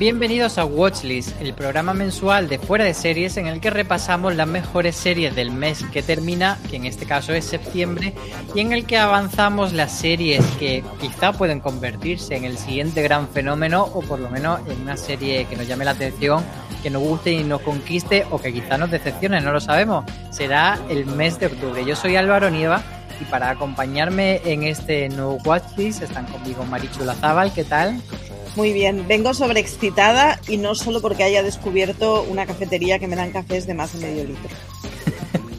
Bienvenidos a Watchlist, el programa mensual de fuera de series en el que repasamos las mejores series del mes que termina, que en este caso es septiembre, y en el que avanzamos las series que quizá pueden convertirse en el siguiente gran fenómeno o por lo menos en una serie que nos llame la atención, que nos guste y nos conquiste o que quizá nos decepcione, no lo sabemos. Será el mes de octubre. Yo soy Álvaro Nieva y para acompañarme en este nuevo Watchlist están conmigo Marichu Lazábal, ¿qué tal? Muy bien, vengo sobreexcitada y no solo porque haya descubierto una cafetería que me dan cafés de más de medio litro.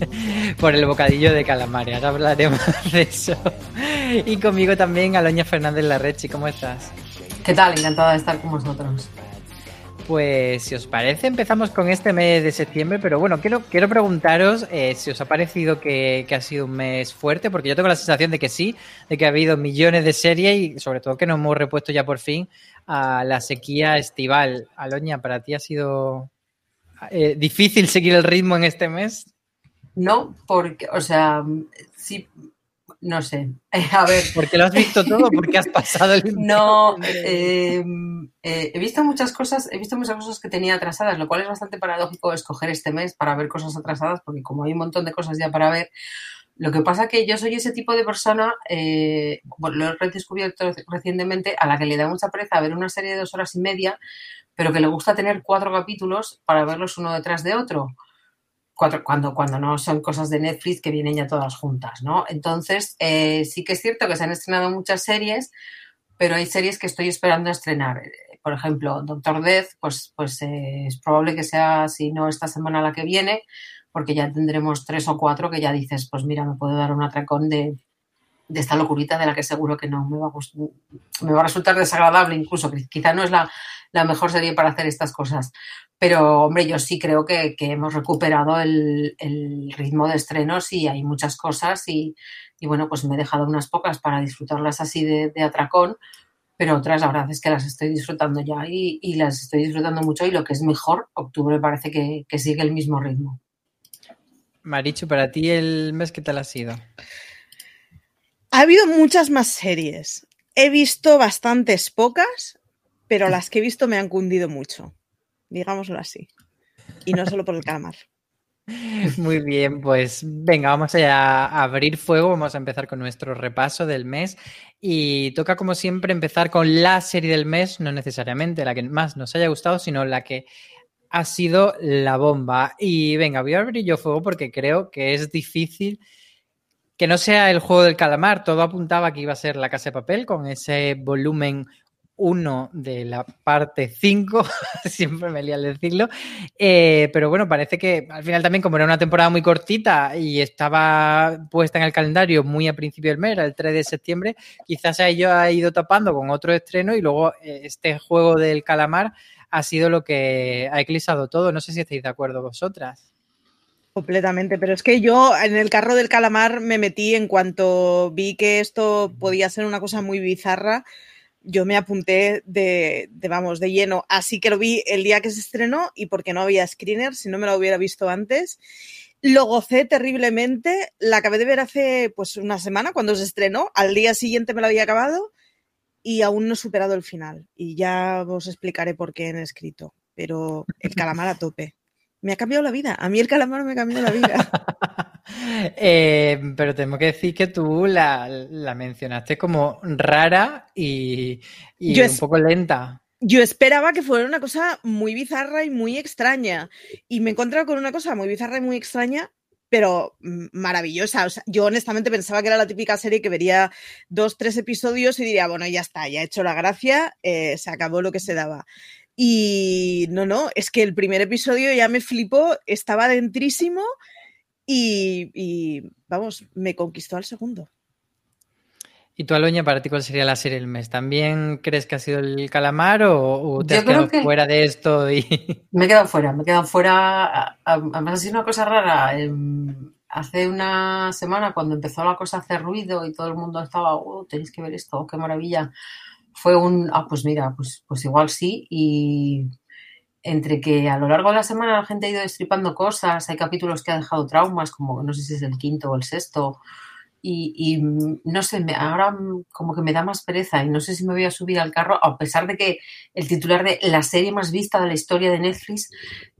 Por el bocadillo de calamares, ahora hablaremos de eso. Y conmigo también Aloña Fernández Larrechi, ¿cómo estás? ¿Qué tal? Encantada de estar con vosotros. Pues si os parece, empezamos con este mes de septiembre, pero bueno, quiero, quiero preguntaros eh, si os ha parecido que, que, ha sido un mes fuerte, porque yo tengo la sensación de que sí, de que ha habido millones de series y sobre todo que nos hemos repuesto ya por fin a la sequía estival. Aloña, ¿para ti ha sido eh, difícil seguir el ritmo en este mes? No, porque, o sea, sí, no sé. A ver. Porque lo has visto todo, porque has pasado el No, eh, eh, he visto muchas cosas, he visto muchas cosas que tenía atrasadas, lo cual es bastante paradójico escoger este mes para ver cosas atrasadas, porque como hay un montón de cosas ya para ver, lo que pasa que yo soy ese tipo de persona, eh, bueno, lo he redescubierto recientemente, a la que le da mucha pereza ver una serie de dos horas y media, pero que le gusta tener cuatro capítulos para verlos uno detrás de otro. Cuando, cuando no son cosas de Netflix que vienen ya todas juntas, ¿no? Entonces, eh, sí que es cierto que se han estrenado muchas series, pero hay series que estoy esperando estrenar. Por ejemplo, Doctor Death, pues, pues eh, es probable que sea, si no esta semana la que viene, porque ya tendremos tres o cuatro que ya dices, pues mira, me puedo dar un atracón de, de esta locurita de la que seguro que no me va a, me va a resultar desagradable incluso, quizá no es la, la, mejor serie para hacer estas cosas, pero hombre, yo sí creo que, que hemos recuperado el, el, ritmo de estrenos y hay muchas cosas y, y, bueno, pues me he dejado unas pocas para disfrutarlas así de, de, atracón, pero otras la verdad es que las estoy disfrutando ya y, y, las estoy disfrutando mucho y lo que es mejor, octubre parece que, que sigue el mismo ritmo. Marichu, para ti el mes, ¿qué tal ha sido? Ha habido muchas más series. He visto bastantes pocas, pero las que he visto me han cundido mucho. Digámoslo así. Y no solo por el calamar. Muy bien, pues venga, vamos a abrir fuego, vamos a empezar con nuestro repaso del mes y toca como siempre empezar con la serie del mes, no necesariamente la que más nos haya gustado, sino la que ha sido la bomba. Y venga, voy a abrir yo fuego porque creo que es difícil que no sea el juego del calamar. Todo apuntaba que iba a ser la casa de papel con ese volumen 1 de la parte 5, siempre me lía al decirlo, eh, pero bueno, parece que al final también como era una temporada muy cortita y estaba puesta en el calendario muy a principio del mes, el 3 de septiembre, quizás ello ha ido tapando con otro estreno y luego eh, este juego del calamar ha sido lo que ha eclipsado todo. No sé si estáis de acuerdo vosotras. Completamente, pero es que yo en el carro del calamar me metí en cuanto vi que esto podía ser una cosa muy bizarra. Yo me apunté de, de, vamos, de lleno. Así que lo vi el día que se estrenó y porque no había screener, si no me lo hubiera visto antes. Lo gocé terriblemente. La acabé de ver hace pues una semana cuando se estrenó. Al día siguiente me lo había acabado y aún no he superado el final. Y ya os explicaré por qué en escrito. Pero el calamar a tope. Me ha cambiado la vida. A mí el calamar me ha cambiado la vida. Eh, pero tengo que decir que tú la, mencionaste como rara y, un poco lenta. Yo esperaba que fuera una cosa muy bizarra y muy extraña. Y me he encontrado con una cosa muy bizarra y muy extraña, pero maravillosa. yo honestamente pensaba que era la típica serie que vería dos, tres episodios y diría, bueno, ya está, ya he hecho la gracia, eh, se acabó lo que se daba. Y no, no, es que el primer episodio ya me flipó, estaba dentrísimo y, vamos, me conquistó al segundo. ¿Y tú, Aloña, para ti cuál sería la serie del mes? ¿También crees que ha sido el calamar o, te has quedado fuera de esto? Y... Me he quedado fuera, me he quedado fuera. Además, ha sido una cosa rara. Em, hace una semana, cuando empezó la cosa a hacer ruido y todo el mundo estaba, oh, tenéis que ver esto, qué maravilla. Fue un, ah, pues mira, pues, pues igual sí. Y entre que a lo largo de la semana la gente ha ido destripando cosas, hay capítulos que ha dejado traumas, como no sé si es el quinto o el sexto, y, no sé, ahora como que me da más pereza y no sé si me voy a subir al carro, a pesar de que el titular de la serie más vista de la historia de Netflix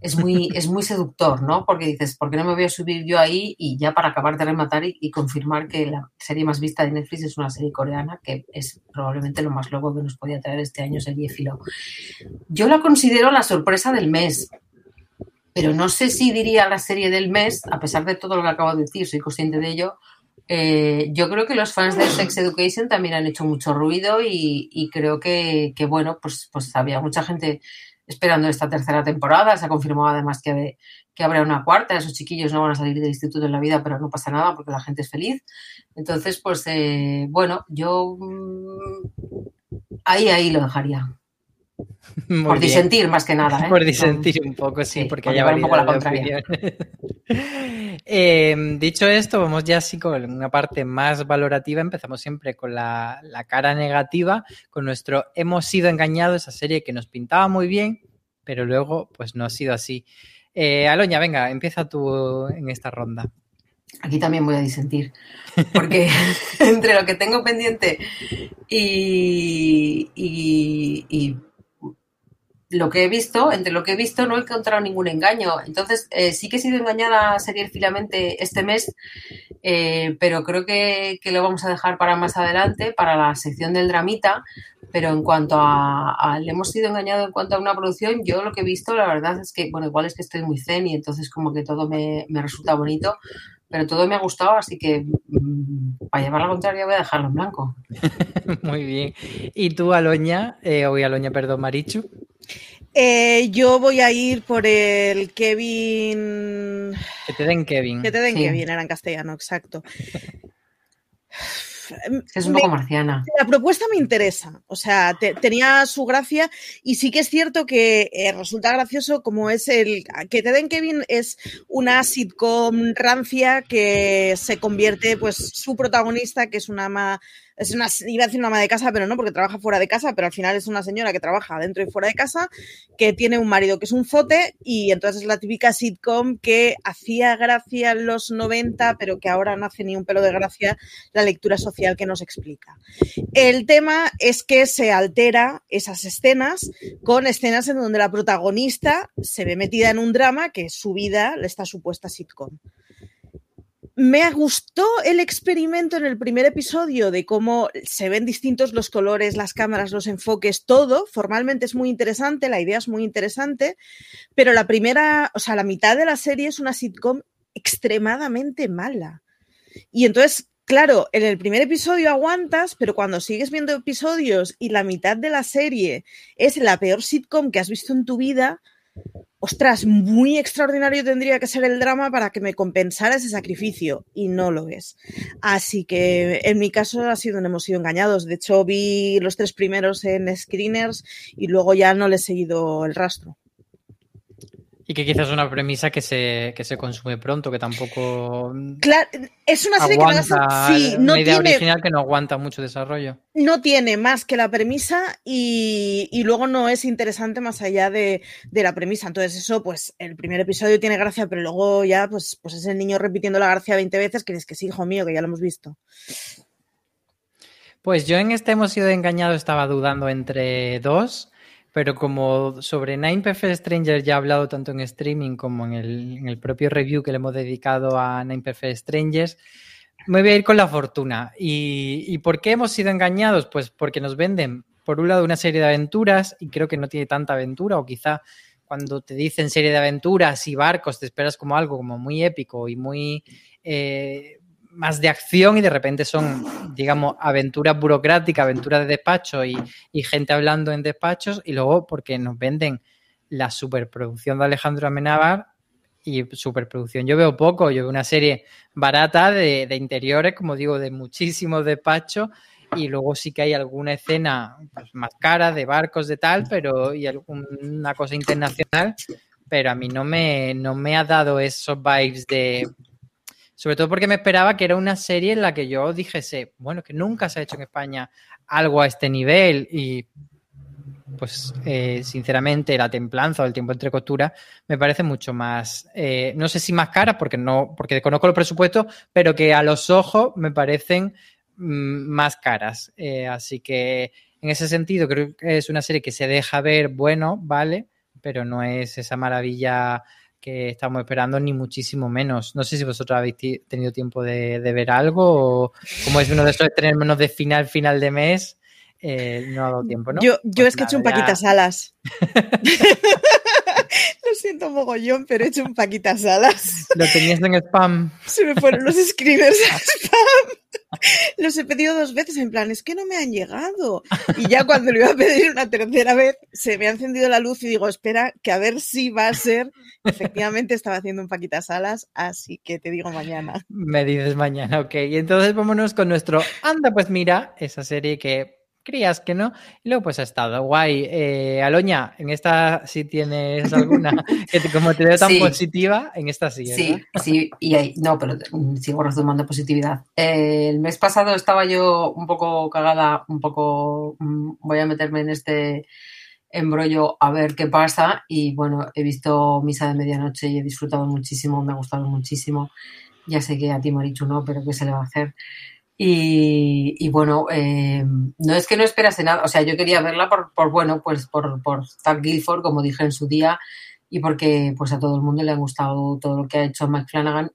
es muy, es muy seductor, ¿no? Porque dices, ¿por qué no me voy a subir yo ahí? Y ya para acabar de rematar y, confirmar que la serie más vista de Netflix es una serie coreana, que es probablemente lo más loco que nos podía traer este año, serie Filo. Yo la considero la sorpresa del mes, pero no sé si diría la serie del mes, a pesar de todo lo que acabo de decir, soy consciente de ello, eh, yo creo que los fans de Sex Education también han hecho mucho ruido y, creo que, bueno, pues, pues había mucha gente esperando esta tercera temporada. Se ha confirmado además que, que habrá una cuarta. Esos chiquillos no van a salir del instituto en la vida, pero no pasa nada porque la gente es feliz. Entonces, pues eh, bueno, yo mm, ahí, ahí lo dejaría. Por disentir más que nada. ¿eh? Por disentir un poco, sí, porque haya un poco la contraria. eh, dicho esto, vamos ya así con una parte más valorativa. Empezamos siempre con la, la, cara negativa, con nuestro hemos sido engañados, esa serie que nos pintaba muy bien, pero luego pues no ha sido así. Eh, Aloña, venga, empieza tú en esta ronda. Aquí también voy a disentir, porque entre lo que tengo pendiente y, y, y lo que he visto, entre lo que he visto, no he encontrado ningún engaño. Entonces, eh, sí que he sido engañada serialmente este mes, eh, pero creo que, lo vamos a dejar para más adelante, para la sección del dramita. Pero en cuanto a, le hemos sido engañados en cuanto a una producción, yo lo que he visto, la verdad es que, bueno, igual es que estoy muy zen y entonces como que todo me, resulta bonito, pero todo me ha gustado, así que mm, para llevar la contraria voy a dejarlo en blanco. Muy bien. ¿Y tú, Aloña, eh, Aloña, perdón, Marichu? Eh, yo voy a ir por el Kevin. Que te den Kevin. Que te den Kevin, era en castellano, exacto. Es un poco marciana. La propuesta me interesa, o sea, tenía su gracia y sí que es cierto que eh, resulta gracioso como es el que te den Kevin es una sitcom rancia que se convierte, pues su protagonista, que es una ama es una, iba a decir una ama de casa, pero no, porque trabaja fuera de casa, pero al final es una señora que trabaja dentro y fuera de casa, que tiene un marido que es un fote, y entonces es la típica sitcom que hacía gracia en los 90, pero que ahora no hace ni un pelo de gracia la lectura social que nos explica. El tema es que se altera esas escenas con escenas en donde la protagonista se ve metida en un drama que su vida, esta supuesta sitcom. Me gustó el experimento en el primer episodio de cómo se ven distintos los colores, las cámaras, los enfoques, todo. Formalmente es muy interesante, la idea es muy interesante, pero la primera, o sea, la mitad de la serie es una sitcom extremadamente mala. Y entonces, claro, en el primer episodio aguantas, pero cuando sigues viendo episodios y la mitad de la serie es la peor sitcom que has visto en tu vida, ostras, muy extraordinario tendría que ser el drama para que me compensara ese sacrificio y no lo es. Así que en mi caso ha sido, hemos sido engañados. De hecho, vi los tres primeros en screeners y luego ya no le he seguido el rastro. Y que quizás es una premisa que se, que se consume pronto, que tampoco. Claro, es una serie que no, una idea original que no aguanta mucho desarrollo. No tiene más que la premisa y, luego no es interesante más allá de, la premisa. Entonces, eso, pues, el primer episodio tiene gracia, pero luego ya, pues, pues es el niño repitiendo la gracia 20 veces que dices que sí, hijo mío, que ya lo hemos visto. Pues yo en este hemos sido engañados, estaba dudando entre dos pero como sobre Nine Perfect Strangers ya he hablado tanto en streaming como en el, en el propio review que le hemos dedicado a Nine Perfect Strangers, me voy a ir con la fortuna. ¿Y, ¿Y por qué hemos sido engañados? Pues porque nos venden, por un lado, una serie de aventuras y creo que no tiene tanta aventura o quizá cuando te dicen serie de aventuras y barcos te esperas como algo como muy épico y muy eh, más de acción y de repente son, digamos, aventuras burocráticas, aventuras de despacho y, y, gente hablando en despachos y luego porque nos venden la superproducción de Alejandro Amenábar y superproducción. Yo veo poco, yo veo una serie barata de, de interiores, como digo, de muchísimos despachos y luego sí que hay alguna escena pues, más cara de barcos de tal, pero y alguna cosa internacional, pero a mí no me, no me ha dado esos vibes de sobre todo porque me esperaba que era una serie en la que yo dijese, bueno, que nunca se ha hecho en España algo a este nivel y pues eh, sinceramente la templanza o el tiempo entre costuras me parece mucho más, eh, no sé si más cara porque no, porque conozco los presupuestos, pero que a los ojos me parecen mmm, más caras. Eh, así que en ese sentido creo que es una serie que se deja ver, bueno, vale, pero no es esa maravilla que estamos esperando, ni muchísimo menos. No sé si vosotros habéis tenido tiempo de, de ver algo o como es uno de esos menos de final, final de mes, eh, no ha dado tiempo, ¿no? Yo, yo pues es que he hecho un paquitas alas. Lo siento mogollón, pero he hecho un paquitas alas. Lo tenías en spam. Se me fueron los screeners a spam. Los he pedido dos veces en plan, es que no me han llegado. Y ya cuando lo iba a pedir una tercera vez, se me ha encendido la luz y digo, espera, que a ver si va a ser. Efectivamente estaba haciendo un paquitas alas, así que te digo mañana. Me dices mañana, ok. Y entonces vámonos con nuestro Anda, pues mira, esa serie que creías que no. Y luego pues ha estado guay. Eh, Aloña, en esta sí tienes alguna que te, como te veo tan sí. positiva, en esta sí. ¿verdad? Sí, sí, y ahí, no, pero sigo retomando positividad. Eh, el mes pasado estaba yo un poco cagada, un poco, mm, voy a meterme en este embrollo a ver qué pasa y bueno, he visto Misa de Medianoche y he disfrutado muchísimo, me ha gustado muchísimo. Ya sé que a ti, Marichu, no, pero ¿qué se le va a hacer? Y, bueno, eh, no es que no esperase nada, o sea, yo quería verla por, bueno, pues por, por Guilford, como dije en su día, y porque pues a todo el mundo le ha gustado todo lo que ha hecho Mike Flanagan.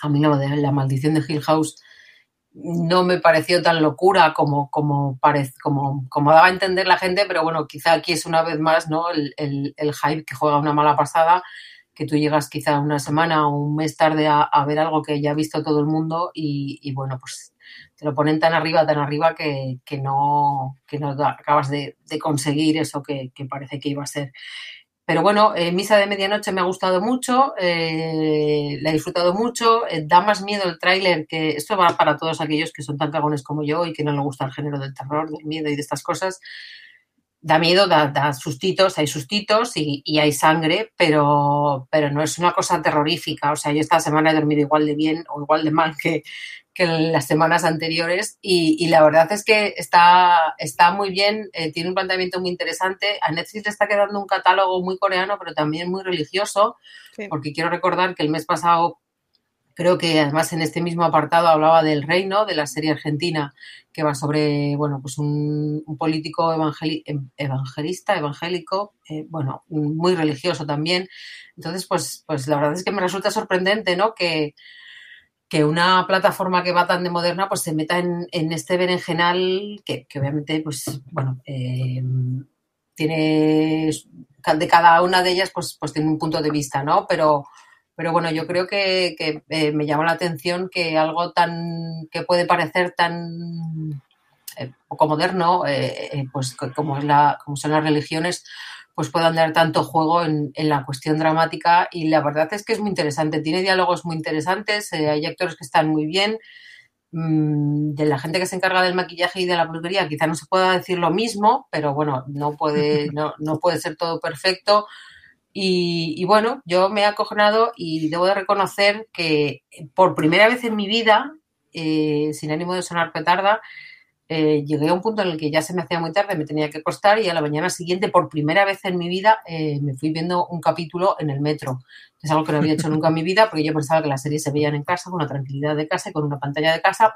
A mí de la maldición de Hill House no me pareció tan locura como, como, parece, como, como daba a entender la gente, pero bueno, quizá aquí es una vez más ¿no? el, el, el hype que juega una mala pasada que tú llegas quizá una semana o un mes tarde a, ver algo que ya ha visto todo el mundo y, bueno, pues te lo ponen tan arriba, tan arriba que, no, que no acabas de, conseguir eso que, que, parece que iba a ser. Pero bueno, eh, Misa de Medianoche me ha gustado mucho, eh, la he disfrutado mucho, eh, da más miedo el tráiler, que esto va para todos aquellos que son tan cagones como yo y que no les gusta el género del terror, del miedo y de estas cosas. Da miedo, da, da sustitos, hay sustitos y, y, hay sangre, pero, pero no es una cosa terrorífica. O sea, yo esta semana he dormido igual de bien o igual de mal que, que en las semanas anteriores y, y, la verdad es que está, está muy bien, eh, tiene un planteamiento muy interesante. A Netflix le está quedando un catálogo muy coreano, pero también muy religioso, sí. porque quiero recordar que el mes pasado, creo que además en este mismo apartado hablaba del reino, de la serie argentina, que va sobre, bueno, pues un, un político evangeli evangelista, evangélico, eh, bueno, muy religioso también. Entonces, pues, pues la verdad es que me resulta sorprendente, ¿no? Que que una plataforma que va tan de moderna pues se meta en, en este berenjenal que, que, obviamente pues bueno eh, tiene de cada una de ellas pues pues tiene un punto de vista no pero pero bueno yo creo que, que eh, me llama la atención que algo tan que puede parecer tan eh, poco moderno eh, pues como es la como son las religiones pues puedan dar tanto juego en, en, la cuestión dramática y la verdad es que es muy interesante, tiene diálogos muy interesantes, eh, hay actores que están muy bien, mm, de la gente que se encarga del maquillaje y de la peluquería quizá no se pueda decir lo mismo, pero bueno, no puede, no, no puede ser todo perfecto. Y, bueno, yo me he acojonado y debo de reconocer que por primera vez en mi vida, eh, sin ánimo de sonar petarda, eh, llegué a un punto en el que ya se me hacía muy tarde, me tenía que acostar y a la mañana siguiente, por primera vez en mi vida, eh, me fui viendo un capítulo en el metro. Es algo que no había hecho nunca en mi vida porque yo pensaba que las series se veían en casa, con una tranquilidad de casa y con una pantalla de casa.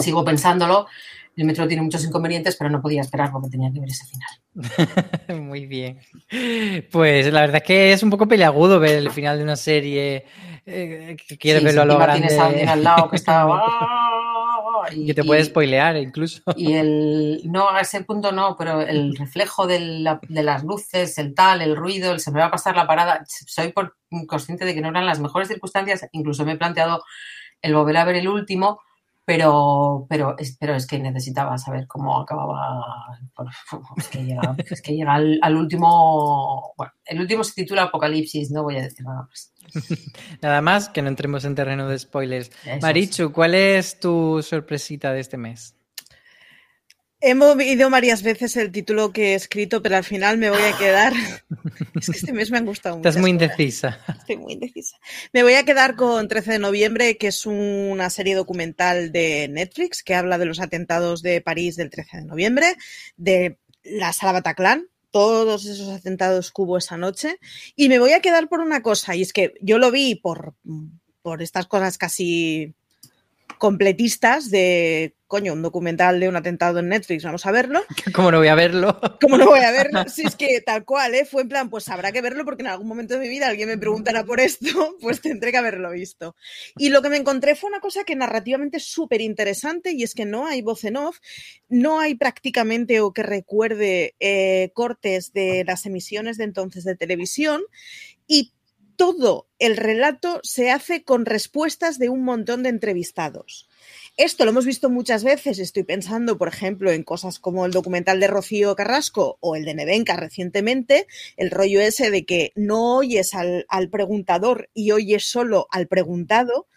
sigo pensándolo. El metro tiene muchos inconvenientes, pero no podía esperar porque tenía que ver ese final. Muy bien. Pues la verdad es que es un poco peleagudo ver el final de una serie eh, que quieres verlo a lo grande. Tienes a alguien al lado que está... y, que te puede spoilear incluso. Y el, no, a ese punto no, pero el reflejo de, la, de, las luces, el tal, el ruido, el se me va a pasar la parada, soy por, consciente de que no eran las mejores circunstancias, incluso me he planteado el volver a ver el último, pero, pero, es, pero es que necesitaba saber cómo acababa. Es que llega, es que llega al, al, último. Bueno, el último se titula Apocalipsis, no voy a decir nada más. nada más, que no entremos en terreno de spoilers. Eso Marichu, ¿cuál es tu sorpresita de este mes? He movido varias veces el título que he escrito, pero al final me voy a quedar. es que este mes me han gustado mucho. Estás muy indecisa. Estoy muy indecisa. Me voy a quedar con 13 de noviembre, que es una serie documental de Netflix que habla de los atentados de París del 13 de noviembre, de la sala Bataclan, todos esos atentados que hubo esa noche. Y me voy a quedar por una cosa, y es que yo lo vi por, por estas cosas casi completistas de, coño, un documental de un atentado en Netflix, vamos a verlo. ¿Cómo no voy a verlo? ¿Cómo no voy a verlo? Si es que tal cual, ¿eh? Fue en plan, pues habrá que verlo porque en algún momento de mi vida alguien me preguntará por esto, pues tendré que haberlo visto. Y lo que me encontré fue una cosa que narrativamente es súper interesante y es que no hay voz en off, no hay prácticamente o que recuerde eh, cortes de las emisiones de entonces de televisión y todo el relato se hace con respuestas de un montón de entrevistados. Esto lo hemos visto muchas veces. Estoy pensando, por ejemplo, en cosas como el documental de Rocío Carrasco o el de Nevenka recientemente, el rollo ese de que no oyes al, al preguntador y oyes solo al preguntado,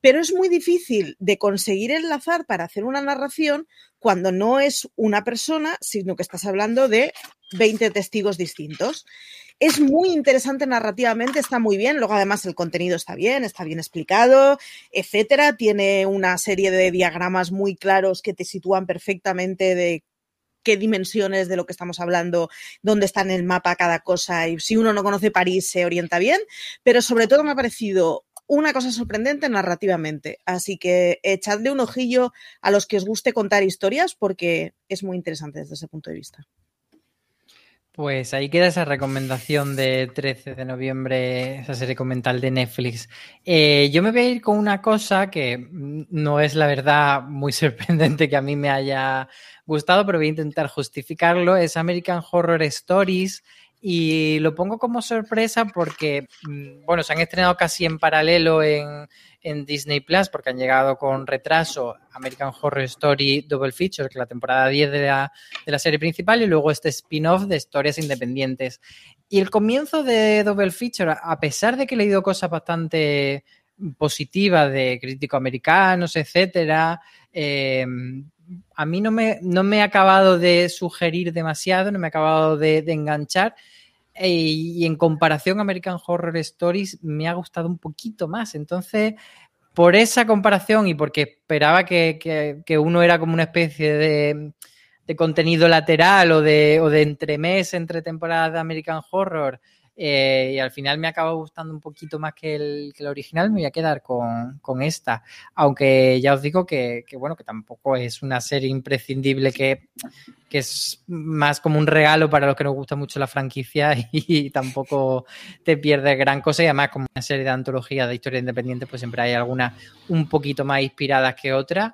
pero es muy difícil de conseguir enlazar para hacer una narración cuando no es una persona, sino que estás hablando de 20 testigos distintos. Es muy interesante narrativamente, está muy bien. Luego, además, el contenido está bien, está bien explicado, etcétera. Tiene una serie de diagramas muy claros que te sitúan perfectamente de qué dimensiones de lo que estamos hablando, dónde está en el mapa cada cosa. Y si uno no conoce París, se orienta bien. Pero sobre todo me ha parecido una cosa sorprendente narrativamente. Así que echadle un ojillo a los que os guste contar historias porque es muy interesante desde ese punto de vista. Pues ahí queda esa recomendación de 13 de noviembre, esa serie documental de Netflix. Eh, yo me voy a ir con una cosa que no es la verdad muy sorprendente que a mí me haya gustado, pero voy a intentar justificarlo. Es American Horror Stories y lo pongo como sorpresa porque, mm, bueno, se han estrenado casi en paralelo en, en Disney Plus porque han llegado con retraso American Horror Story Double Feature, que es la temporada 10 de la, de la serie principal, y luego este spin-off de historias independientes. Y el comienzo de Double Feature, a pesar de que he leído cosas bastante positivas de críticos americanos, etcétera, eh, a mí no me, no me ha acabado de sugerir demasiado, no me ha acabado de, de enganchar. Eh, y en comparación American Horror Stories me ha gustado un poquito más. Entonces, por esa comparación y porque esperaba que, que, que uno era como una especie de, de contenido lateral o de, o de entremés entre temporadas de American Horror, eh, y al final me acaba gustando un poquito más que el, original, me voy a quedar con, con esta. Aunque ya os digo que, que, bueno, que tampoco es una serie imprescindible que, que, es más como un regalo para los que nos gusta mucho la franquicia y, tampoco te pierdes gran cosa. Y además, como una serie de antología de historia independiente, pues siempre hay algunas un poquito más inspiradas que otras.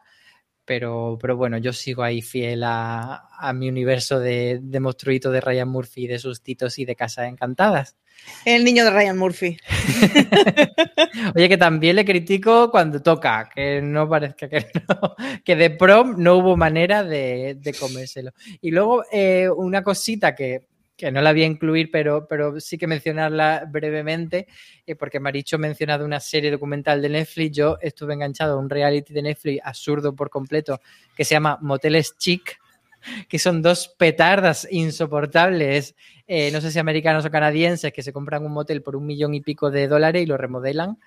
Pero, pero, bueno, yo sigo ahí fiel a, a mi universo de, de, monstruito de Ryan Murphy, de sustitos y de casas encantadas. El niño de Ryan Murphy. Oye, que también le critico cuando toca, que no parezca que no, que de prom no hubo manera de, de comérselo. Y luego eh, una cosita que que no la voy a incluir, pero, pero sí que mencionarla brevemente, eh, porque Maricho ha mencionado una serie documental de Netflix. Yo estuve enganchado a un reality de Netflix absurdo por completo que se llama Moteles Chic, que son dos petardas insoportables, eh, no sé si americanos o canadienses, que se compran un motel por un millón y pico de dólares y lo remodelan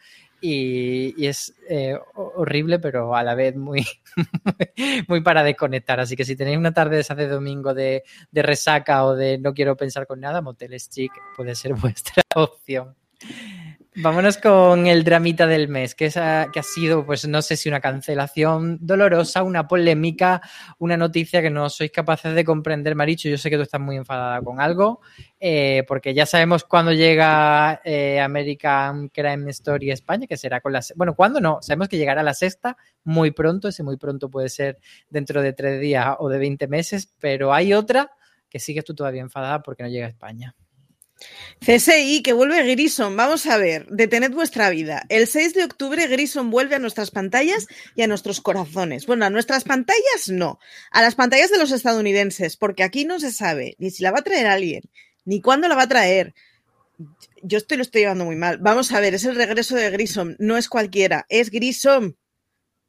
y, y es eh, horrible, pero a la vez muy, muy para desconectar. Así que si tenéis una tarde de esa de domingo de, de, resaca o de no quiero pensar con nada, Moteles Chic puede ser vuestra opción. Vámonos con el dramita del mes, que, es, que ha sido, pues no sé si una cancelación dolorosa, una polémica, una noticia que no sois capaces de comprender, Maricho. Yo sé que tú estás muy enfadada con algo, eh, porque ya sabemos cuándo llega eh, American Crime Story España, que será con la... Bueno, ¿cuándo no? Sabemos que llegará la sexta muy pronto, ese muy pronto puede ser dentro de tres días o de 20 meses, pero hay otra que sigues tú todavía enfadada porque no llega a España. CSI, que vuelve Grison. Vamos a ver, detened vuestra vida. El 6 de octubre Grison vuelve a nuestras pantallas y a nuestros corazones. Bueno, a nuestras pantallas no, a las pantallas de los estadounidenses, porque aquí no se sabe ni si la va a traer alguien, ni cuándo la va a traer. Yo estoy lo estoy llevando muy mal. Vamos a ver, es el regreso de Grison, no es cualquiera, es Grison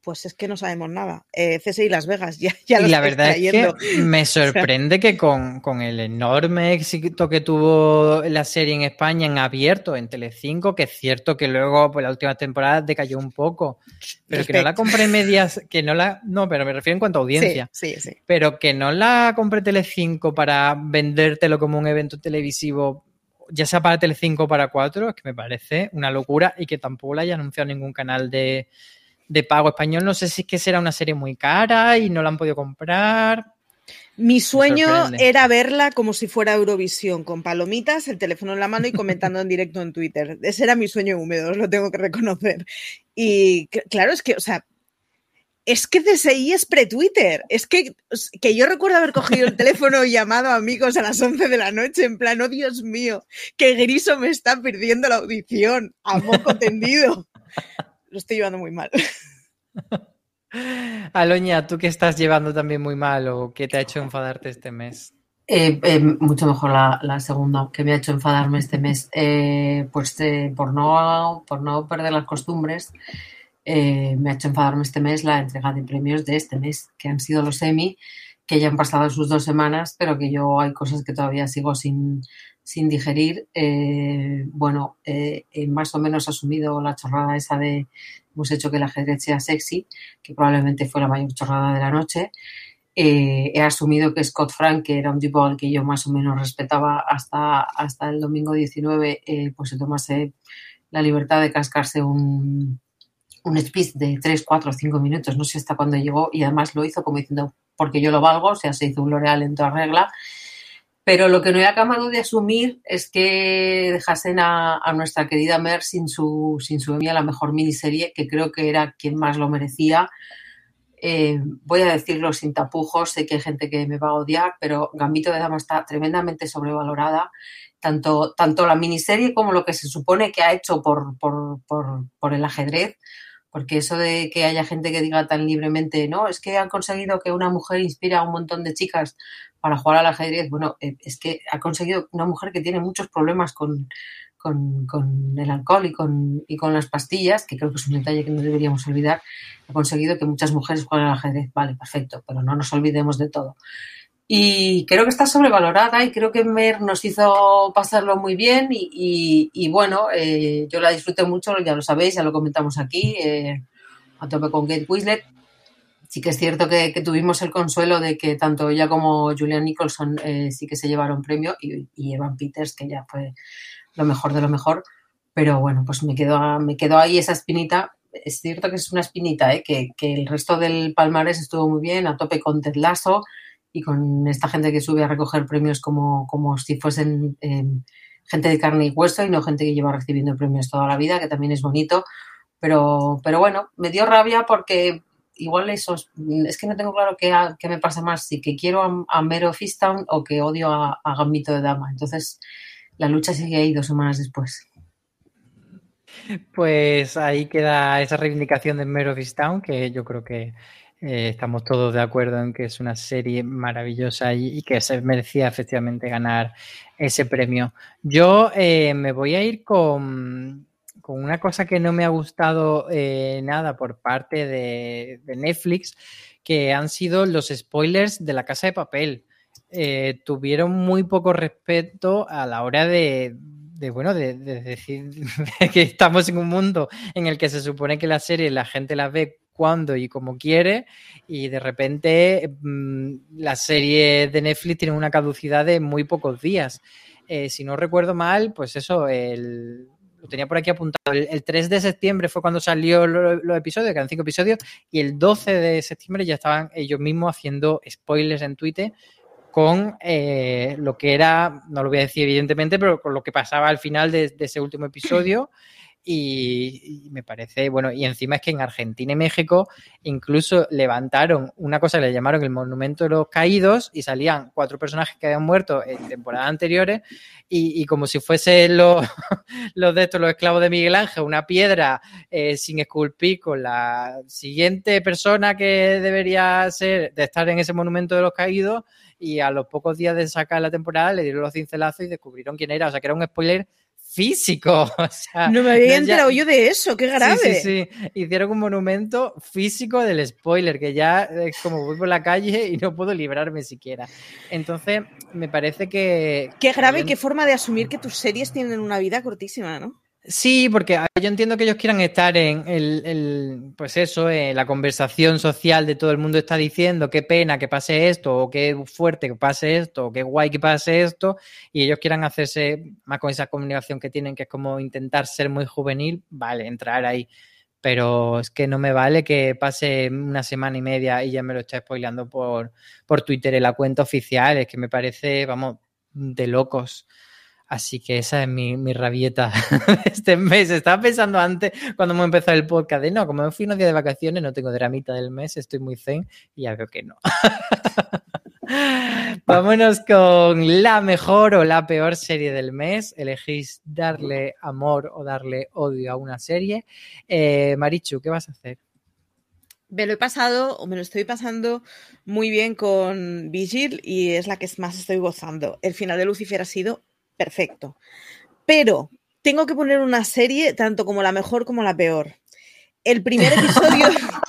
pues es que no sabemos nada. Eh, CSI Las Vegas, ya, ya Y la verdad es que me sorprende que con, el enorme éxito que tuvo la serie en España en abierto, en Telecinco, que es cierto que luego, pues la última temporada decayó un poco, pero que no la compré medias, que no la, no, pero me refiero en cuanto a audiencia. Sí, sí, sí. Pero que no la compré Telecinco para vendértelo como un evento televisivo ya sea para Telecinco o para cuatro, es que me parece una locura y que tampoco la haya anunciado ningún canal de, de pago español. No sé si es que será una serie muy cara y no la han podido comprar. Mi sueño era verla como si fuera Eurovisión, con palomitas, el teléfono en la mano y comentando en directo en Twitter. Ese era mi sueño húmedo, lo tengo que reconocer. Y claro, es que, o sea, es que CSI es pre-Twitter. Es que, que yo recuerdo haber cogido el teléfono y llamado a amigos a las 11 de la noche en plan, oh Dios mío, que Griso me está perdiendo la audición a moco tendido lo estoy llevando muy mal. Aloña, ¿tú qué estás llevando también muy mal o qué te ha hecho enfadarte este mes? Eh, eh, mucho mejor la, segunda, que me ha hecho enfadarme este mes. Eh, pues por, no, por no perder las costumbres, me ha hecho enfadarme este mes la entrega de premios de este mes, que han sido los Emmy, que ya han pasado sus dos semanas, pero que yo hay cosas que todavía sigo sin, sin digerir, eh, bueno, eh, he más o menos asumido la chorrada esa de hemos hecho que el ajedrez sea sexy, que probablemente fue la mayor chorrada de la noche. Eh, he asumido que Scott Frank, que era un tipo al que yo más o menos respetaba hasta, hasta el domingo 19, pues se tomase la libertad de cascarse un, un speech de 3, 4, 5 minutos, no sé hasta cuándo llegó, y además lo hizo como diciendo, porque yo lo valgo, o sea, se hizo un L'Oreal en toda regla pero lo que no he acabado de asumir es que dejasen a, nuestra querida Mer sin su, sin su la mejor miniserie, que creo que era quien más lo merecía. Eh, voy a decirlo sin tapujos, sé que hay gente que me va a odiar, pero Gambito de Dama está tremendamente sobrevalorada. Tanto, tanto la miniserie como lo que se supone que ha hecho por, por, por el ajedrez porque eso de que haya gente que diga tan libremente, no, es que han conseguido que una mujer inspira a un montón de chicas para jugar al ajedrez, bueno, eh, es que ha conseguido una mujer que tiene muchos problemas con, el alcohol y con, y con las pastillas, que creo que es un detalle que no deberíamos olvidar, ha conseguido que muchas mujeres jueguen al ajedrez. Vale, perfecto, pero no nos olvidemos de todo. Y creo que está sobrevalorada y creo que Mer nos hizo pasarlo muy bien y, bueno, eh, yo la disfruté mucho, ya lo sabéis, ya lo comentamos aquí, eh, a tope con Kate Winslet. Sí que es cierto que, tuvimos el consuelo de que tanto ella como Julian Nicholson eh, sí que se llevaron premio y, Evan Peters, que ya fue lo mejor de lo mejor. Pero bueno, pues me quedó, me quedó ahí esa espinita. Es cierto que es una espinita, que, que, el resto del palmarés estuvo muy bien, a tope con Ted Lasso, y con esta gente que sube a recoger premios como, como si fuesen em, gente de carne y hueso y no gente que lleva recibiendo premios toda la vida, que también es bonito. Pero, pero bueno, me dio rabia porque igual eso es que no tengo claro qué, qué me pasa más, si que quiero a, a Mero Fistown o que odio a, a, Gambito de Dama. Entonces, la lucha sigue ahí dos semanas después. Pues ahí queda esa reivindicación de Mero Fistown, que yo creo que eh, estamos todos de acuerdo en que es una serie maravillosa y, que se merecía efectivamente ganar ese premio. Yo eh, me voy a ir con, una cosa que no me ha gustado eh, nada por parte de, Netflix, que han sido los spoilers de la casa de papel. tuvieron muy poco respeto a la hora de, bueno, de, decir que estamos en un mundo en el que se supone que la serie la gente la ve cuando y como quiere y de repente mm, la serie de Netflix tiene una caducidad de muy pocos días. Eh, si no recuerdo mal, pues eso, lo tenía por aquí apuntado. El, 3 de septiembre fue cuando salió los episodios, que eran cinco episodios, y el 12 de septiembre ya estaban ellos mismos haciendo spoilers en Twitter con eh, lo que era, no lo voy a decir evidentemente, pero con lo que pasaba al final de ese último episodio. Y, me parece, bueno, y encima es que en Argentina y México incluso levantaron una cosa que le llamaron el Monumento de los Caídos y salían cuatro personajes que habían muerto en temporadas anteriores y, como si fuesen los, los de estos, los esclavos de Miguel Ángel, una piedra eh, sin esculpir con la siguiente persona que debería ser de estar en ese Monumento de los Caídos y a los pocos días de sacar la temporada le dieron los cincelazos y descubrieron quién era, o sea que era un spoiler físico. no me había enterado yo de eso, qué grave. Sí, sí, sí, Hicieron un monumento físico del spoiler, que ya es como voy por la calle y no puedo librarme siquiera. Entonces, me parece que. Qué grave y qué forma de asumir que tus series tienen una vida cortísima, ¿no? Sí, porque yo entiendo que ellos quieran estar en el, pues eso, en la conversación social de todo el mundo está diciendo qué pena que pase esto, o qué fuerte que pase esto, o qué guay que pase esto, y ellos quieran hacerse más con esa comunicación que tienen, que es como intentar ser muy juvenil, vale, entrar ahí. Pero es que no me vale que pase una semana y media y ya me lo esté spoileando por, por Twitter en la cuenta oficial, es que me parece, vamos, de locos. Así que esa es mi, mi rabieta este mes. Estaba pensando antes, cuando hemos empezado el podcast, de no, como me fui unos días de vacaciones, no tengo dramita del mes, estoy muy zen y ya veo que no. Vámonos con la mejor o la peor serie del mes. Elegís darle amor o darle odio a una serie. Eh, Marichu, ¿qué vas a hacer? Me lo he pasado o me lo estoy pasando muy bien con Vigil y es la que más estoy gozando. El final de Lucifer ha sido perfecto. Pero tengo que poner una serie tanto como la mejor como la peor. El primer episodio.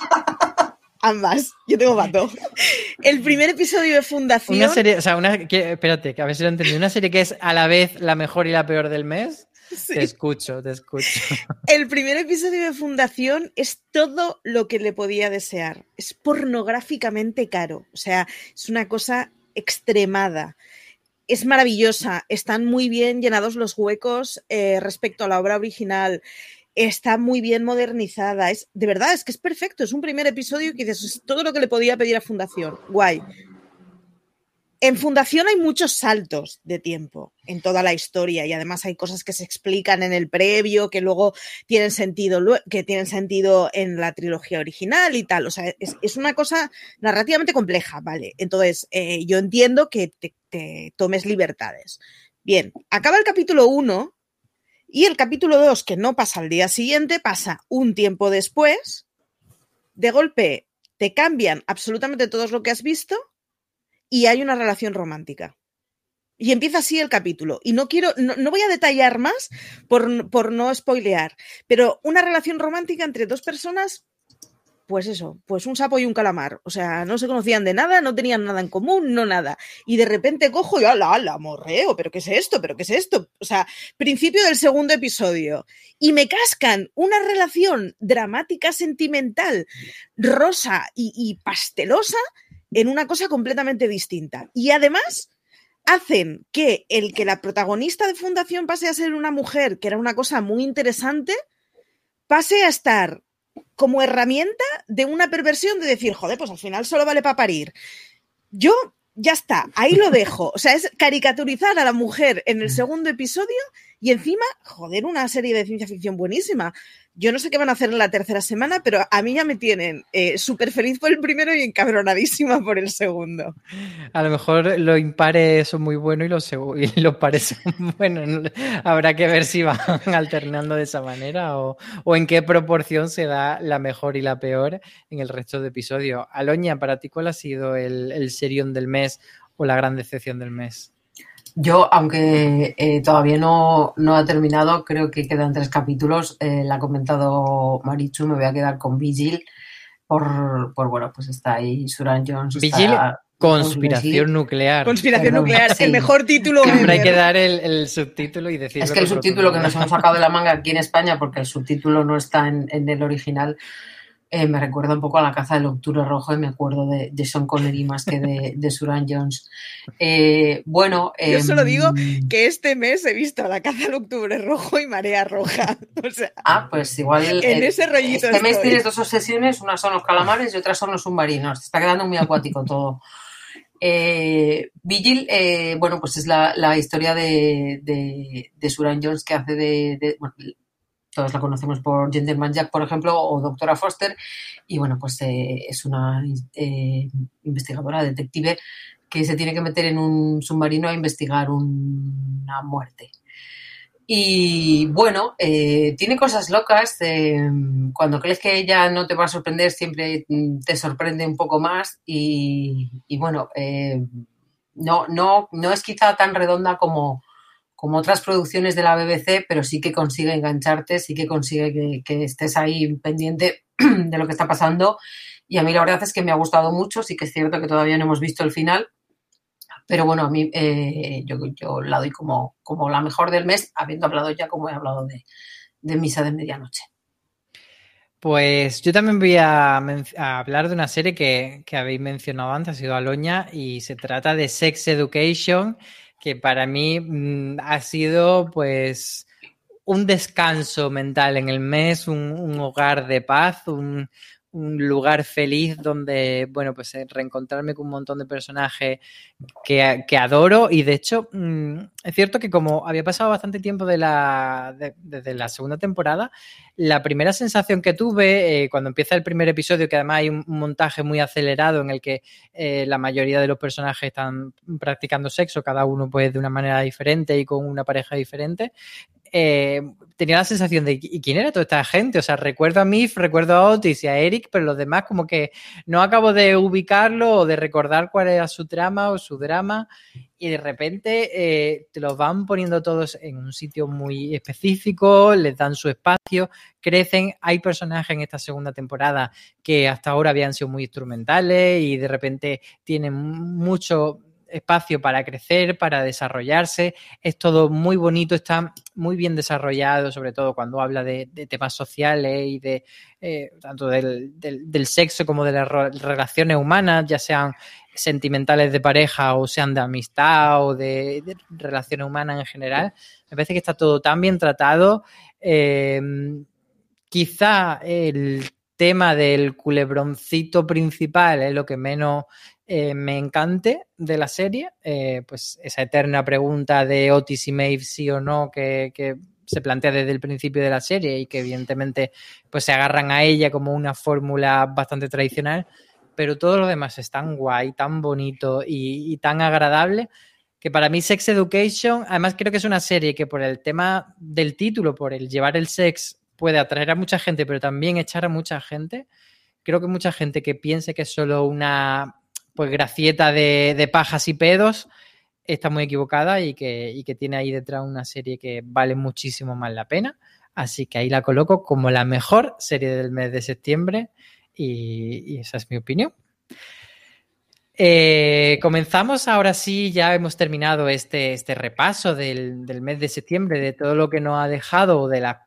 ambas, yo tengo vato. El primer episodio de Fundación. Una serie, o sea, una. espérate, que a ver si lo entendí. Una serie que es a la vez la mejor y la peor del mes. Te escucho, te escucho. El primer episodio de Fundación es todo lo que le podía desear. Es pornográficamente caro. O sea, es una cosa extremada es maravillosa, están muy bien llenados los huecos eh, respecto a la obra original, está muy bien modernizada, es de verdad, es que es perfecto, es un primer episodio que dices, es todo lo que le podía pedir a Fundación, guay. En Fundación hay muchos saltos de tiempo en toda la historia y además hay cosas que se explican en el previo que luego tienen sentido, que tienen sentido en la trilogía original y tal. O sea, es, una cosa narrativamente compleja, ¿vale? Entonces, eh, yo entiendo que te, te, tomes libertades. Bien, acaba el capítulo 1 y el capítulo 2, que no pasa al día siguiente, pasa un tiempo después. De golpe, te cambian absolutamente todo lo que has visto y hay una relación romántica. Y empieza así el capítulo. Y no quiero, no, voy a detallar más por, por, no spoilear, pero una relación romántica entre dos personas, pues eso, pues un sapo y un calamar. O sea, no se conocían de nada, no tenían nada en común, no nada. Y de repente cojo y ala, ala, morreo, pero ¿qué es esto? ¿Pero qué es esto? O sea, principio del segundo episodio. Y me cascan una relación dramática, sentimental, rosa y pastelosa en una cosa completamente distinta. Y además hacen que el que la protagonista de Fundación pase a ser una mujer, que era una cosa muy interesante, pase a estar como herramienta de una perversión de decir, joder, pues al final solo vale para parir. Yo ya está, ahí lo dejo. O sea, es caricaturizar a la mujer en el segundo episodio y encima, joder, una serie de ciencia ficción buenísima. Yo no sé qué van a hacer en la tercera semana, pero a mí ya me tienen eh, súper feliz por el primero y encabronadísima por el segundo. A lo mejor los impares son muy buenos y los, y pares son buenos. Habrá que ver si van alternando de esa manera o, en qué proporción se da la mejor y la peor en el resto de episodios. Aloña, para ti, ¿cuál ha sido el, el serión del mes o la gran decepción del mes? Yo, aunque eh, todavía no, no, ha terminado, creo que quedan tres capítulos. Eh, la ha comentado Marichu, me voy a quedar con Vigil. Por, por bueno, pues está ahí Suran Jones. Vigil, conspiración nuclear. Conspiración nuclear, el mejor título. hay que dar el, subtítulo y decir. Es que el subtítulo que nos hemos sacado de la manga aquí en España, porque el subtítulo no está en, en el original, eh, me recuerda un poco a la caza del octubre rojo y me acuerdo de, de Sean Connery más que de, de Suran Jones. Eh, bueno, Yo solo em, digo que este mes he visto la caza del octubre rojo y marea roja. O sea, Ah, pues igual. en ese rollito Este mes tienes dos obsesiones, una son los calamares y otra son los submarinos. Te está quedando muy acuático todo. Eh, Vigil, eh, bueno, pues es la, la historia de, de, de Suran Jones que hace de, de- bueno, todos la conocemos por Gentleman Jack, por ejemplo, o Doctora Foster, y bueno, pues eh, es una eh, investigadora, detective, que se tiene que meter en un submarino a investigar un- una muerte. Y bueno, eh, tiene cosas locas. cuando crees que ella no te va a sorprender, siempre te sorprende un poco más. Y, bueno, no, no, no es quizá tan redonda como, como otras producciones de la BBC, pero sí que consigue engancharte, sí que consigue que, estés ahí pendiente de lo que está pasando. Y a mí la verdad es que me ha gustado mucho. Sí que es cierto que todavía no hemos visto el final. Pero bueno, a mí eh, yo, yo la doy como, como la mejor del mes, habiendo hablado ya como he hablado de, Misa de Medianoche. Pues yo también voy a, a hablar de una serie que, que habéis mencionado antes, ha sido Aloña, y se trata de Sex Education, que para mí mm, ha sido pues un descanso mental en el mes, un, un hogar de paz, un, un lugar feliz donde, bueno, pues eh, reencontrarme con un montón de personajes que, que adoro. Y de hecho mm, es cierto que como había pasado bastante tiempo de la, de- desde la segunda temporada, la primera sensación que tuve eh, cuando empieza el primer episodio, que además hay un, un montaje muy acelerado en el que eh, la mayoría de los personajes están practicando sexo, cada uno pues de una manera diferente y con una pareja diferente, eh, tenía la sensación de ¿y quién era toda esta gente? O sea, recuerdo a Mif, recuerdo a Otis y a Eric, pero los demás como que no acabo de ubicarlo o de recordar cuál era su trama o su drama y de repente eh, te los van poniendo todos en un sitio muy específico, les dan su espacio, crecen. Hay personajes en esta segunda temporada que hasta ahora habían sido muy instrumentales y de repente tienen mucho espacio para crecer, para desarrollarse. Es todo muy bonito, está muy bien desarrollado, sobre todo cuando habla de, temas sociales y de eh, tanto del, del, sexo como de las relaciones humanas, ya sean sentimentales de pareja o sean de amistad o de, de relaciones humanas en general. Me parece que está todo tan bien tratado. Eh, quizá el tema del culebroncito principal es lo que menos eh, me encante de la serie, eh, pues esa eterna pregunta de Otis y Maeve sí o no que, que, se plantea desde el principio de la serie y que evidentemente pues se agarran a ella como una fórmula bastante tradicional, pero todo lo demás es tan guay, tan bonito y, y tan agradable que para mí Sex Education, además creo que es una serie que por el tema del título, por el llevar el sex, puede atraer a mucha gente, pero también echar a mucha gente. Creo que mucha gente que piense que es solo una pues gracieta de, de, pajas y pedos está muy equivocada y que, y que, tiene ahí detrás una serie que vale muchísimo más la pena. Así que ahí la coloco como la mejor serie del mes de septiembre y, esa es mi opinión. Eh, comenzamos ahora sí, ya hemos terminado este, este repaso del, del, mes de septiembre, de todo lo que nos ha dejado, de las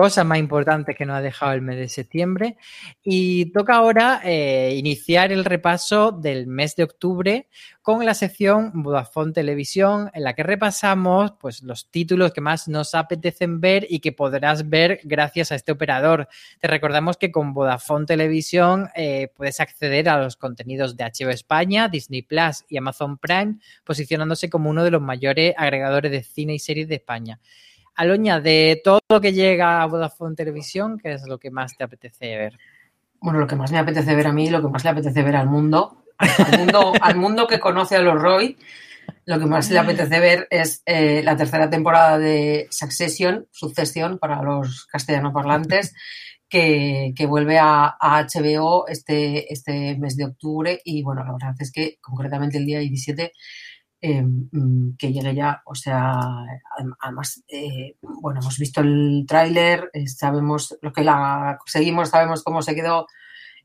cosas más importantes que nos ha dejado el mes de septiembre. Y toca ahora eh, iniciar el repaso del mes de octubre con la sección Vodafone Televisión, en la que repasamos pues, los títulos que más nos apetecen ver y que podrás ver gracias a este operador. Te recordamos que con Vodafone Televisión eh, puedes acceder a los contenidos de HBO España, Disney Plus y Amazon Prime, posicionándose como uno de los mayores agregadores de cine y series de España. Aloña, de todo lo que llega a Vodafone Televisión, ¿qué es lo que más te apetece ver? Bueno, lo que más me apetece ver a mí, lo que más le apetece ver al mundo, al mundo, al mundo que conoce a los Roy, lo que más le apetece ver es eh, la tercera temporada de Succession, Sucesión para los castellano parlantes, que, que vuelve a, a, HBO este, este mes de octubre y bueno, la verdad es que concretamente el día 17 eh, que llegue ya, o sea, además, eh, bueno, hemos visto el tráiler, eh, sabemos lo que la seguimos, sabemos cómo se quedó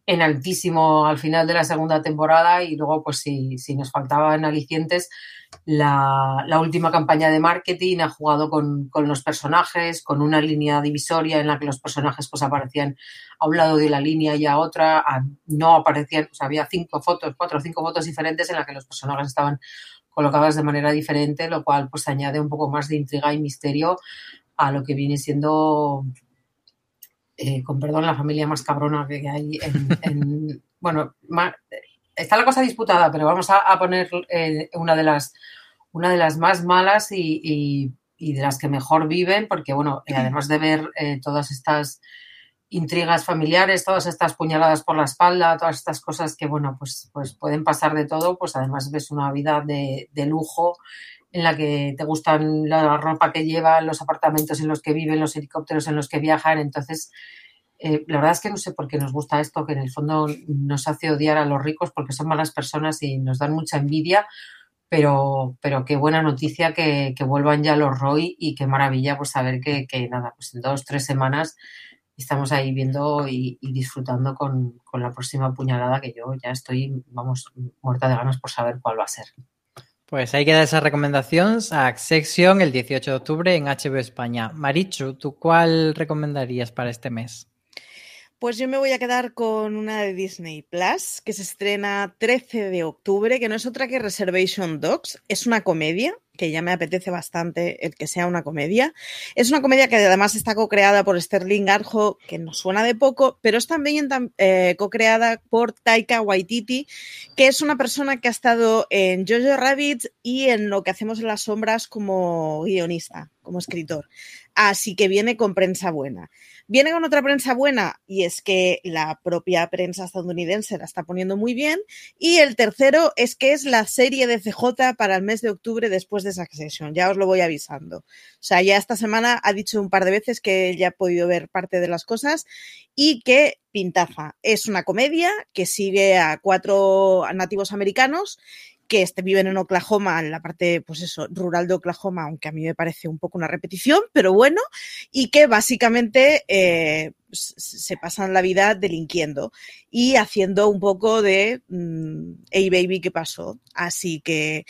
en altísimo al final de la segunda temporada y luego, pues si, si nos faltaban alicientes, la, la, última campaña de marketing ha jugado con, con, los personajes, con una línea divisoria en la que los personajes pues aparecían a un lado de la línea y a otra, no aparecían, o sea, había cinco fotos, cuatro o cinco fotos diferentes en las que los personajes estaban colocados de manera diferente, lo cual pues añade un poco más de intriga y misterio a lo que viene siendo eh, con perdón, la familia más cabrona que hay en, bueno, está la cosa disputada, pero vamos a, poner eh, una de las una de las más malas y, de las que mejor viven, porque bueno, eh, además de ver todas estas intrigas familiares, todas estas puñaladas por la espalda, todas estas cosas que bueno, pues, pues pueden pasar de todo, pues además ves una vida de, de lujo en la que te gustan la ropa que llevan, los apartamentos en los que viven, los helicópteros en los que viajan. Entonces, eh, la verdad es que no sé por qué nos gusta esto, que en el fondo nos hace odiar a los ricos porque son malas personas y nos dan mucha envidia, pero, pero qué buena noticia que, vuelvan ya los Roy y qué maravilla pues saber que, nada, pues en dos, tres semanas estamos ahí viendo y, disfrutando con, con, la próxima puñalada que yo ya estoy, vamos, muerta de ganas por saber cuál va a ser. Pues ahí queda esa recomendación a el 18 de octubre en HBO España. Marichu, ¿tú cuál recomendarías para este mes? Pues yo me voy a quedar con una de Disney Plus, que se estrena 13 de octubre, que no es otra que Reservation Dogs. Es una comedia, que ya me apetece bastante el que sea una comedia. Es una comedia que además está co-creada por Sterling Arjo, que nos suena de poco, pero es también eh, co-creada por Taika Waititi, que es una persona que ha estado en Jojo Rabbit y en Lo que hacemos en las sombras como guionista, como escritor. Así que viene con prensa buena. Viene con otra prensa buena y es que la propia prensa estadounidense la está poniendo muy bien. Y el tercero es que es la serie de CJ para el mes de octubre después de Succession. Ya os lo voy avisando. O sea, ya esta semana ha dicho un par de veces que ya ha podido ver parte de las cosas y que pintaza. Es una comedia que sigue a cuatro nativos americanos que este, viven en Oklahoma, en la parte, pues eso, rural de Oklahoma, aunque a mí me parece un poco una repetición, pero bueno, y que básicamente eh, se pasan la vida delinquiendo y haciendo un poco de, mm, hey baby, ¿qué pasó? Así que,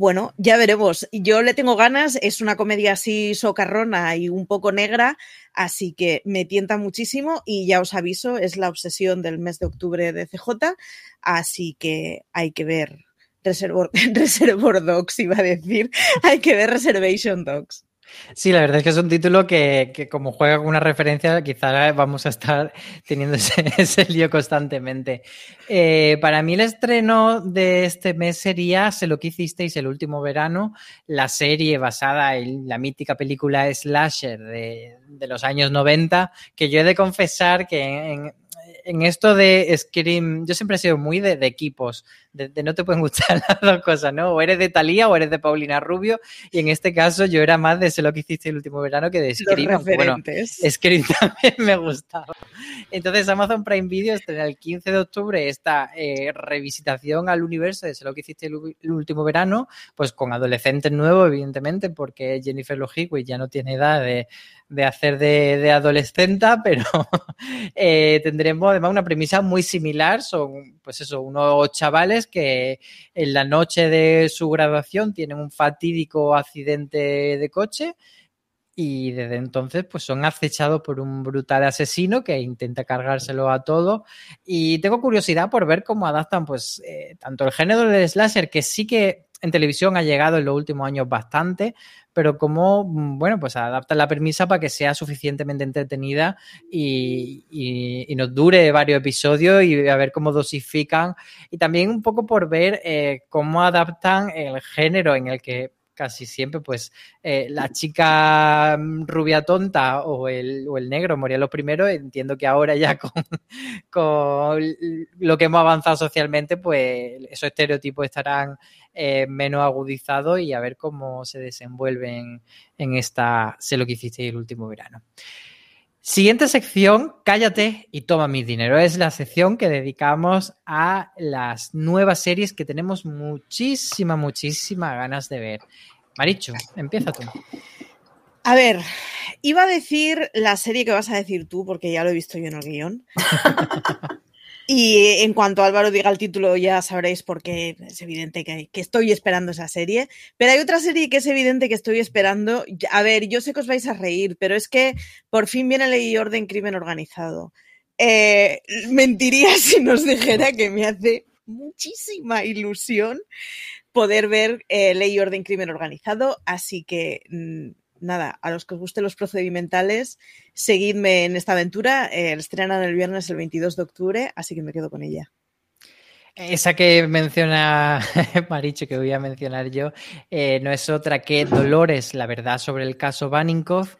bueno, ya veremos. Yo le tengo ganas, es una comedia así socarrona y un poco negra, así que me tienta muchísimo y ya os aviso, es la obsesión del mes de octubre de CJ, así que hay que ver Reservoir, Dogs, iba a decir. Hay que ver Reservation Dogs. Sí, la verdad es que es un título que, como juega con una referencia, quizá vamos a estar teniendo ese, lío constantemente. Eh, para mí el estreno de este mes sería Sé lo que hicisteis el último verano, la serie basada en la mítica película Slasher de, de los años 90, que yo he de confesar que en, en esto de Scream, yo siempre he sido muy de, equipos, de, no te pueden gustar las dos cosas, ¿no? O eres de Talía o eres de Paulina Rubio, y en este caso yo era más de Sé lo que hiciste el último verano que de Scream. Bueno, Scream también me gustaba. Entonces Amazon Prime Video estrena el 15 de octubre esta eh, revisitación al universo de Sé lo que hiciste el, último verano, pues con adolescentes nuevos, evidentemente, porque Jennifer Love ya no tiene edad de de hacer de, de adolescenta, pero eh, tendremos además una premisa muy similar. Son, pues eso, unos chavales que en la noche de su graduación tienen un fatídico accidente de coche y desde entonces pues son acechados por un brutal asesino que intenta cargárselo a todo. Y tengo curiosidad por ver cómo adaptan pues eh, tanto el género del slasher que sí que en televisión ha llegado en los últimos años bastante, pero cómo, mm, bueno, pues adaptan la premisa para que sea suficientemente entretenida y, nos dure varios episodios y a ver cómo dosifican. Y también un poco por ver eh, cómo adaptan el género en el que casi siempre, pues eh, la chica mm, rubia tonta o el, o el negro moría los primeros. Entiendo que ahora ya con, con, lo que hemos avanzado socialmente, pues esos estereotipos estarán eh, menos agudizados y a ver cómo se desenvuelven en esta Sé lo que hiciste el último verano. Siguiente sección, cállate y toma mi dinero. Es la sección que dedicamos a las nuevas series que tenemos muchísima, muchísima ganas de ver. Maricho, empieza tú. A ver, iba a decir la serie que vas a decir tú, porque ya lo he visto yo en el guion. Y en cuanto Álvaro diga el título, ya sabréis por qué es evidente que, estoy esperando esa serie. Pero hay otra serie que es evidente que estoy esperando. A ver, yo sé que os vais a reír, pero es que por fin viene Ley y Orden Crimen Organizado. Eh, mentiría si nos dijera que me hace muchísima ilusión poder ver eh, Ley y Orden Crimen Organizado. Así que mm, nada, a los que os gusten los procedimentales, seguidme en esta aventura. Eh, estrenan el viernes el 22 de octubre, así que me quedo con ella. Esa que menciona Maricho, que voy a mencionar yo, eh, no es otra que Dolores, la verdad sobre el caso Baninkoff,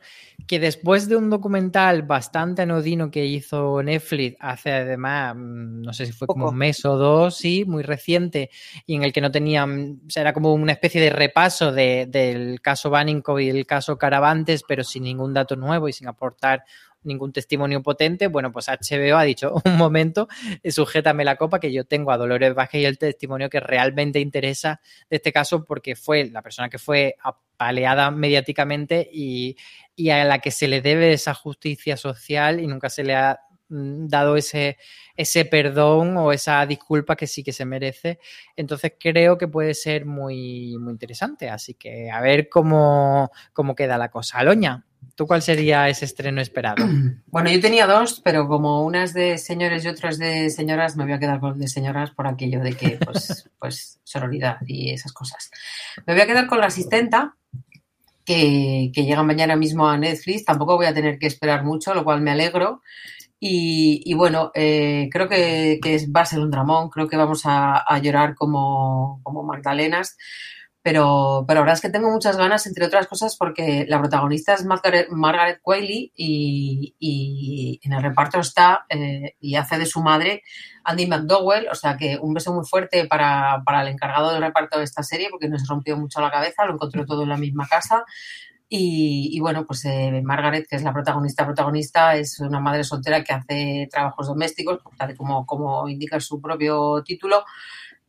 que después de un documental bastante anodino que hizo Netflix hace además, mm, no sé si fue como un mes o dos, sí, muy reciente, y en el que no tenían, o sea, era como una especie de repaso del caso Baninkoff y el caso Caravantes, pero sin ningún dato nuevo y sin aportar ningún testimonio potente, bueno, pues HBO ha dicho, un momento, sujétame la copa que yo tengo a Dolores Vázquez y el testimonio que realmente interesa de este caso porque fue la persona que fue apaleada mediáticamente y, y a la que se le debe esa justicia social y nunca se le ha mm, dado ese, ese perdón o esa disculpa que sí que se merece. Entonces creo que puede ser muy, muy interesante. Así que a ver cómo, cómo queda la cosa. Aloña, ¿Tú cuál sería ese estreno esperado? Bueno, yo tenía dos, pero como unas de señores y otras de señoras, me voy a quedar con de señoras por aquello de que, pues, pues, sororidad y esas cosas. Me voy a quedar con la asistenta, que, llega mañana mismo a Netflix. Tampoco voy a tener que esperar mucho, lo cual me alegro. Y, bueno, eh, creo que, va a ser un dramón, creo que vamos a, llorar como, como Magdalenas pero, pero la verdad es que tengo muchas ganas, entre otras cosas, porque la protagonista es Margaret, Margaret y, en el reparto está eh, y hace de su madre Andy McDowell, o sea que un beso muy fuerte para, para, el encargado del reparto de esta serie, porque nos rompió mucho la cabeza, lo encontró todo en la misma casa. Y, bueno, pues eh, Margaret, que es la protagonista protagonista, es una madre soltera que hace trabajos domésticos, tal como, como indica su propio título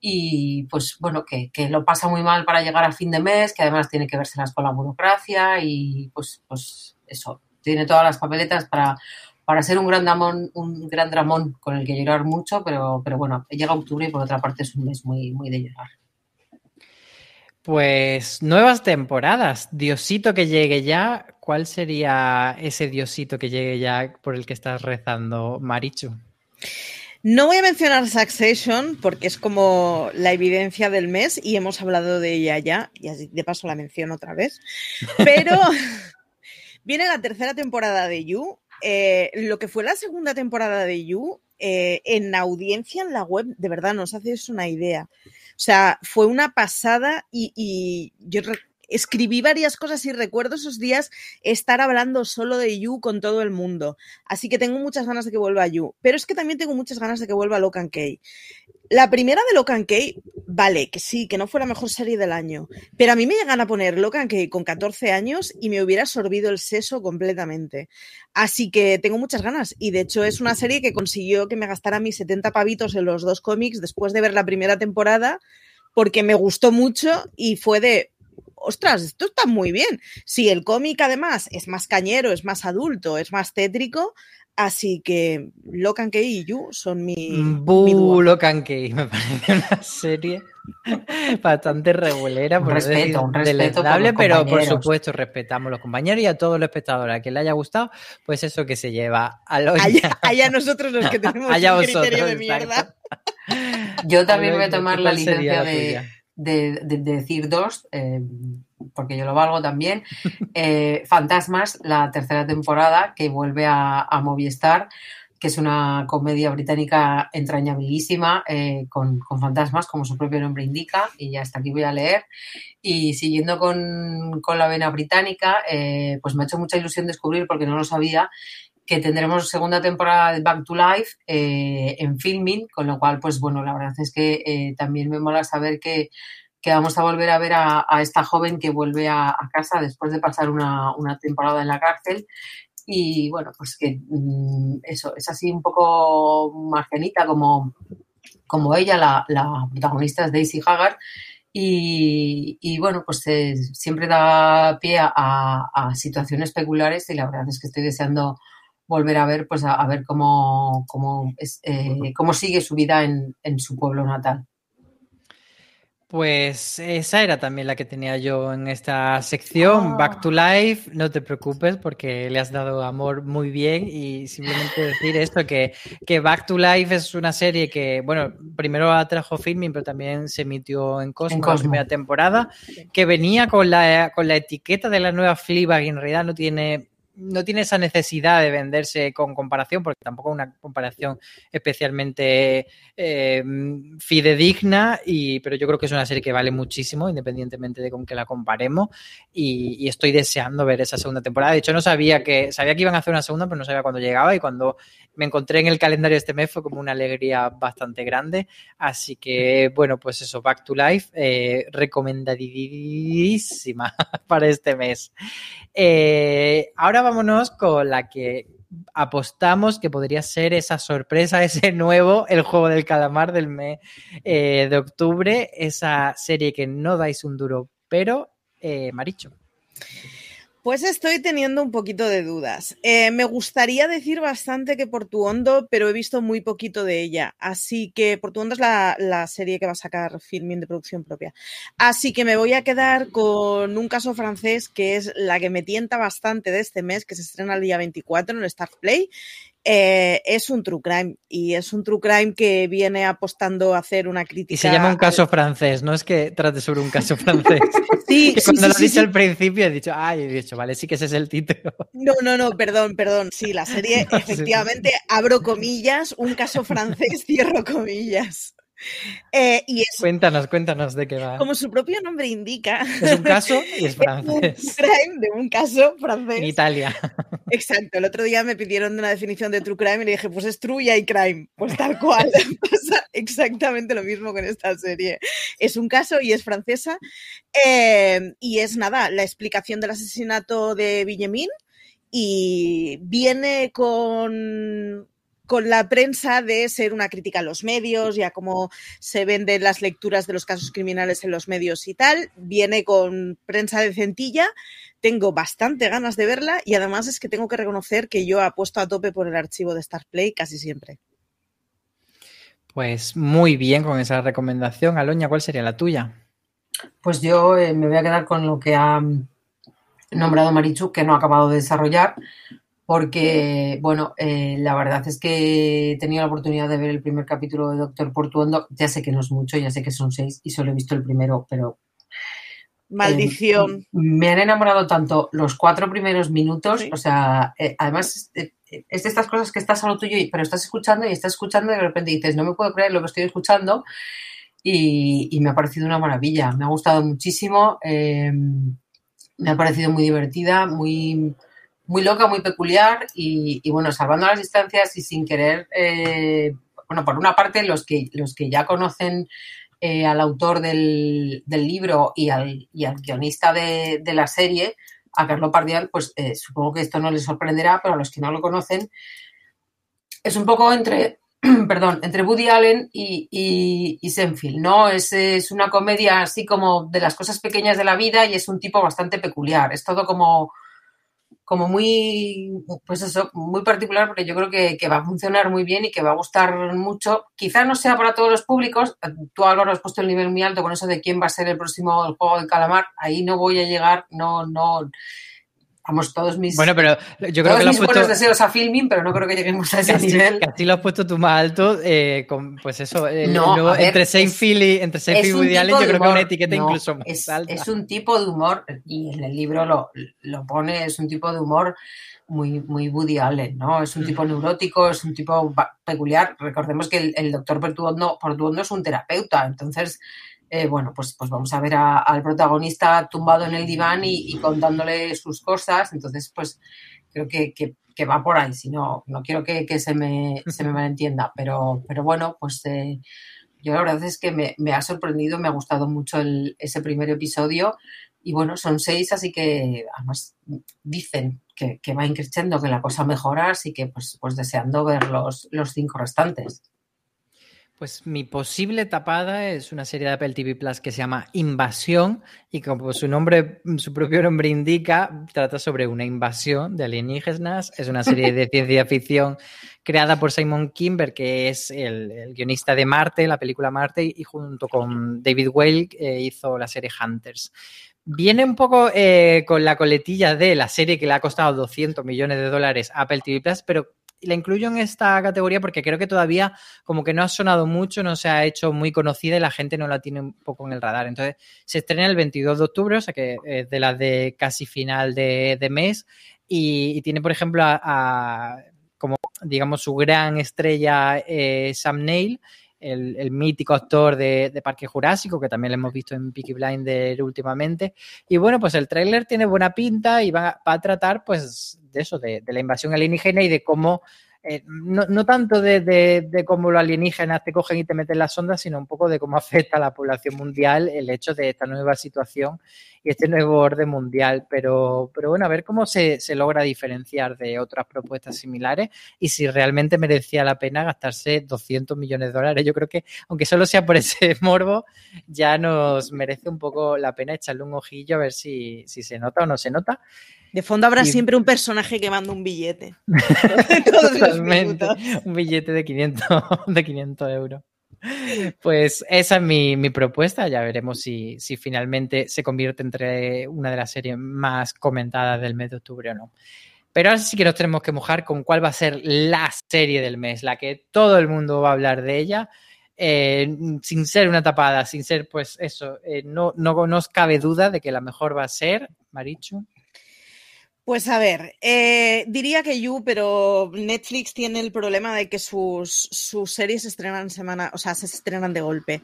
y pues bueno, que, lo pasa muy mal para llegar a fin de mes, que además tiene que verse con la burocracia y pues, pues eso, tiene todas las papeletas para, para ser un gran dramón, un gran dramón con el que llorar mucho, pero, pero bueno, llega octubre y por otra parte es un mes muy, muy de llorar. Pues nuevas temporadas. Diosito que llegue ya. ¿Cuál sería ese Diosito que llegue ya por el que estás rezando, Marichu? No voy a mencionar Succession porque es como la evidencia del mes y hemos hablado de ella ya, y así de paso la menciono otra vez. Pero viene la tercera temporada de You. Eh, lo que fue la segunda temporada de You, eh, en audiencia en la web, de verdad, nos hacéis una idea. O sea, fue una pasada y, y yo escribí varias cosas y recuerdo esos días estar hablando solo de You con todo el mundo. Así que tengo muchas ganas de que vuelva You. Pero es que también tengo muchas ganas de que vuelva Locan Key. La primera de Locan Key, vale, que sí, que no fue la mejor serie del año. Pero a mí me llegan a poner Locan Key con 14 años y me hubiera sorbido el seso completamente. Así que tengo muchas ganas. Y de hecho es una serie que consiguió que me gastara mis 70 pavitos en los dos cómics después de ver la primera temporada porque me gustó mucho y fue de, ostras, esto está muy bien. Si el cómic además es más cañero, es más adulto, es más tétrico, así que Locan Key y You son mi... Boo, Locan Key, me parece una serie bastante regulera, un respeto, un respeto pero por supuesto respetamos a los compañeros y a todos los espectadores a quien le haya gustado, pues eso que se lleva a los... Allá, nosotros los que tenemos un criterio de mierda. Yo también voy a tomar la licencia de de, decir dos, eh, porque yo lo valgo también. Eh, Fantasmas, la tercera temporada, que vuelve a, Movistar, que es una comedia británica entrañabilísima, eh, con, fantasmas, como su propio nombre indica, y ya hasta aquí voy a leer. Y siguiendo con, con la vena británica, pues me ha hecho mucha ilusión descubrir, porque no lo sabía, que tendremos segunda temporada de Back to Life eh, en filming, con lo cual, pues bueno, la verdad es que eh, también me mola saber que, vamos a volver a ver a, esta joven que vuelve a, casa después de pasar una, temporada en la cárcel. Y bueno, pues que mm, eso, es así un poco margenita como, como ella, la, protagonista es Daisy Haggard. Y, bueno, pues eh, siempre da pie a, situaciones peculiares y la verdad es que estoy deseando volver a ver, pues a, ver cómo, cómo, eh, cómo sigue su vida en, en su pueblo natal. Pues esa era también la que tenía yo en esta sección, Back to ah. Life. No te preocupes porque le has dado amor muy bien y simplemente decir esto, que, que Back to Life es una serie que, bueno, primero atrajo filming, pero también se emitió en Cosmo, en la primera temporada, que venía con la, con la etiqueta de la nueva Fleabag y en realidad no tiene no tiene esa necesidad de venderse con comparación, porque tampoco es una comparación especialmente eh, fidedigna, y, pero yo creo que es una serie que vale muchísimo, independientemente de con qué la comparemos, y, estoy deseando ver esa segunda temporada. De hecho, no sabía que, sabía que iban a hacer una segunda, pero no sabía cuándo llegaba, y cuando me encontré en el calendario este mes fue como una alegría bastante grande. Así que, bueno, pues eso, Back to Life, eh, recomendadísima para este mes. Eh, ahora vámonos con la que apostamos que podría ser esa sorpresa, ese nuevo, el juego del calamar del mes eh, de octubre, esa serie que no dais un duro, pero eh, Maricho. Pues estoy teniendo un poquito de dudas. Eh, me gustaría decir bastante que Portuondo, pero he visto muy poquito de ella. Así que Portuondo es la, la serie que va a sacar filming de producción propia. Así que me voy a quedar con un caso francés que es la que me tienta bastante de este mes, que se estrena el día 24 en el Start Play eh, es un true crime y es un true crime que viene apostando a hacer una crítica. Y se llama un caso francés, no es que trate sobre un caso francés. sí, cuando lo he dicho al principio he dicho, ay, he dicho, vale, sí que ese es el título. No, no, no, perdón, perdón. Sí, la serie, efectivamente, abro comillas, un caso francés, cierro comillas. Eh, y cuéntanos, cuéntanos de qué va. Como su propio nombre indica. Es un caso y es francés. Es un crime de un caso francés. En Italia. Exacto. El otro día me pidieron una definición de true crime y le dije, pues es true y hay crime. Pues tal cual. Pasa exactamente lo mismo con esta serie. Es un caso y es francesa. Eh, y es nada, la explicación del asesinato de Villemin y viene con con la prensa de ser una crítica a los medios y a cómo se venden las lecturas de los casos criminales en los medios y tal. Viene con prensa de centilla. Tengo bastante ganas de verla y además es que tengo que reconocer que yo apuesto a tope por el archivo de Star Play casi siempre. Pues muy bien con esa recomendación. Aloña, ¿cuál sería la tuya? Pues yo eh, me voy a quedar con lo que ha nombrado Marichu, que no ha acabado de desarrollar, porque, bueno, eh, la verdad es que he tenido la oportunidad de ver el primer capítulo de Doctor Portuondo. Ya sé que no es mucho, ya sé que son seis y solo he visto el primero, pero. Maldición. Eh, me han enamorado tanto los cuatro primeros minutos, o sea, eh, además es de estas cosas que estás a lo tuyo, pero estás escuchando y estás escuchando y de repente dices, no me puedo creer lo que estoy escuchando y, y me ha parecido una maravilla. Me ha gustado muchísimo, me ha parecido muy divertida, muy muy loca, muy peculiar y, bueno, salvando las distancias y sin querer, eh, bueno, por una parte los que, los que ya conocen eh, al autor del, libro y al, y al guionista de, la serie, a Carlo Pardial, pues eh, supongo que esto no les sorprenderá, pero a los que no lo conocen, es un poco entre, perdón, entre Woody Allen y, y, Senfield, ¿no? Es, es, una comedia así como de las cosas pequeñas de la vida y es un tipo bastante peculiar. Es todo como como muy, pues eso, muy particular porque yo creo que, va a funcionar muy bien y que va a gustar mucho. Quizás no sea para todos los públicos. Tú, Álvaro, has puesto el nivel muy alto con eso de quién va a ser el próximo juego de calamar. Ahí no voy a llegar, no, no, Vamos, todos mis. Bueno, pero yo creo que mis buenos deseos a filming, pero no creo que lleguemos a ese nivel. Casi lo has puesto tú más alto, eh, con, pues eso, eh, no, entre Seinfeld y entre Seinfeld y Allen, yo creo que una etiqueta incluso más es, alta. Es un tipo de humor, y en el libro lo, lo pone, es un tipo de humor muy, muy Woody Allen, ¿no? Es un tipo neurótico, es un tipo peculiar. Recordemos que el, el doctor Portuondo, Portuondo es un terapeuta, entonces eh, bueno, pues, pues vamos a ver al protagonista tumbado en el diván y, contándole sus cosas. Entonces, pues creo que, va por ahí, si no, no quiero que, se, me, se me malentienda. Pero, pero bueno, pues eh, yo la verdad es que me, ha sorprendido, me ha gustado mucho ese primer episodio. Y bueno, son seis, así que además dicen que, va increciendo, que la cosa mejora, así que pues, pues deseando ver los, los cinco restantes. Pues mi posible tapada es una serie de Apple TV Plus que se llama Invasión y como su nombre, su propio nombre indica, trata sobre una invasión de alienígenas. Es una serie de ciencia ficción creada por Simon Kimber, que es el, guionista de Marte, la película Marte, y junto con David Whale eh, hizo la serie Hunters. Viene un poco eh, con la coletilla de la serie que le ha costado 200 millones de dólares a Apple TV Plus, pero la incluyo en esta categoría porque creo que todavía como que no ha sonado mucho, no se ha hecho muy conocida y la gente no la tiene un poco en el radar. Entonces, se estrena el 22 de octubre, o sea que es de las de casi final de, mes y, tiene, por ejemplo, a, como digamos su gran estrella eh, Sam el, mítico actor de, Parque Jurásico, que también lo hemos visto en Peaky Blinder últimamente. Y bueno, pues el tráiler tiene buena pinta y va, a tratar pues de eso, de, de la invasión alienígena y de cómo eh, no, tanto de, cómo los alienígenas te cogen y te meten las ondas, sino un poco de cómo afecta a la población mundial el hecho de esta nueva situación y este nuevo orden mundial. Pero, pero bueno, a ver cómo se, logra diferenciar de otras propuestas similares y si realmente merecía la pena gastarse 200 millones de dólares. Yo creo que, aunque solo sea por ese morbo, ya nos merece un poco la pena echarle un ojillo a ver si, si se nota o no se nota. De fondo habrá siempre un personaje que manda un billete. Totalmente. Un billete de 500, de 500 euros. Pues esa es mi, propuesta. Ya veremos si, si, finalmente se convierte entre una de las series más comentadas del mes de octubre o no. Pero ahora sí que nos tenemos que mojar con cuál va a ser la serie del mes, la que todo el mundo va a hablar de ella. Eh, sin ser una tapada, sin ser, pues eso, eh, no, no nos cabe duda de que la mejor va a ser, Marichu. Pues a ver, eh, diría que You, pero Netflix tiene el problema de que sus, series se estrenan semana, o sea, se estrenan de golpe.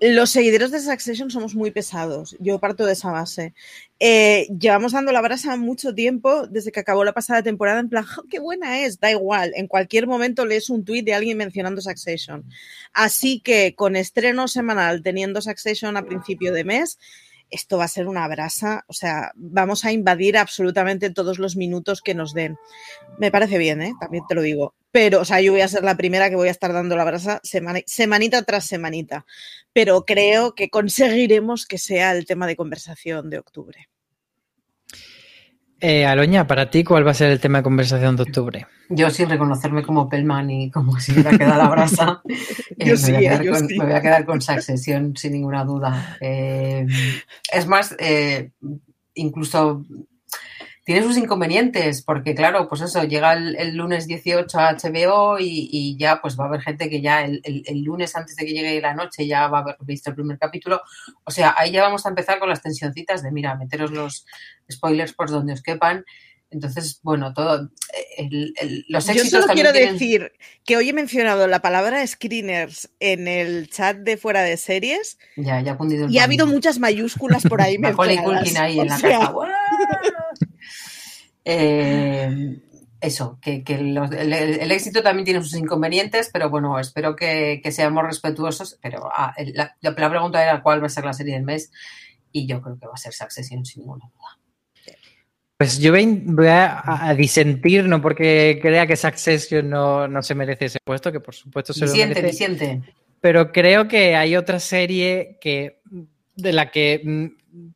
Los seguidores de Succession somos muy pesados. Yo parto de esa base. Eh, llevamos dando la brasa mucho tiempo desde que acabó la pasada temporada. En plan, qué buena es, da igual. En cualquier momento lees un tuit de alguien mencionando Succession. Así que con estreno semanal, teniendo Succession a principio de mes esto va a ser una brasa, o sea, vamos a invadir absolutamente todos los minutos que nos den. Me parece bien, ¿eh? también te lo digo. Pero, o sea, yo voy a ser la primera que voy a estar dando la brasa semanita tras semanita. Pero creo que conseguiremos que sea el tema de conversación de octubre. Eh, Aloña, para ti, ¿cuál va a ser el tema de conversación de octubre? Yo, sin reconocerme como Pelman y como si hubiera quedado la brasa, eh, me, voy a me, voy a quedar con Succession, sin ninguna duda. Eh, es más, incluso tiene sus inconvenientes, porque claro, pues eso, llega el, lunes 18 a HBO y, ya pues va a haber gente que ya el, lunes antes de que llegue la noche ya va a haber visto el primer capítulo. O sea, ahí ya vamos a empezar con las tensioncitas de, mira, meteros los spoilers por donde os quepan. Entonces, bueno, todo los éxitos Yo solo quiero decir que hoy he mencionado la palabra screeners en el chat de fuera de series. Ya, ya ha Y ha habido muchas mayúsculas por ahí. ahí en la caja. Eh, eso, que, el, éxito también tiene sus inconvenientes, pero bueno, espero que, seamos respetuosos. Pero ah, la, pregunta era cuál va a ser la serie del mes y yo creo que va a ser Succession sin ninguna duda. Pues yo voy a, disentir, no porque crea que Succession no, no se merece ese puesto, que por supuesto se lo merece. Disiente. Pero creo que hay otra serie que de la que mm,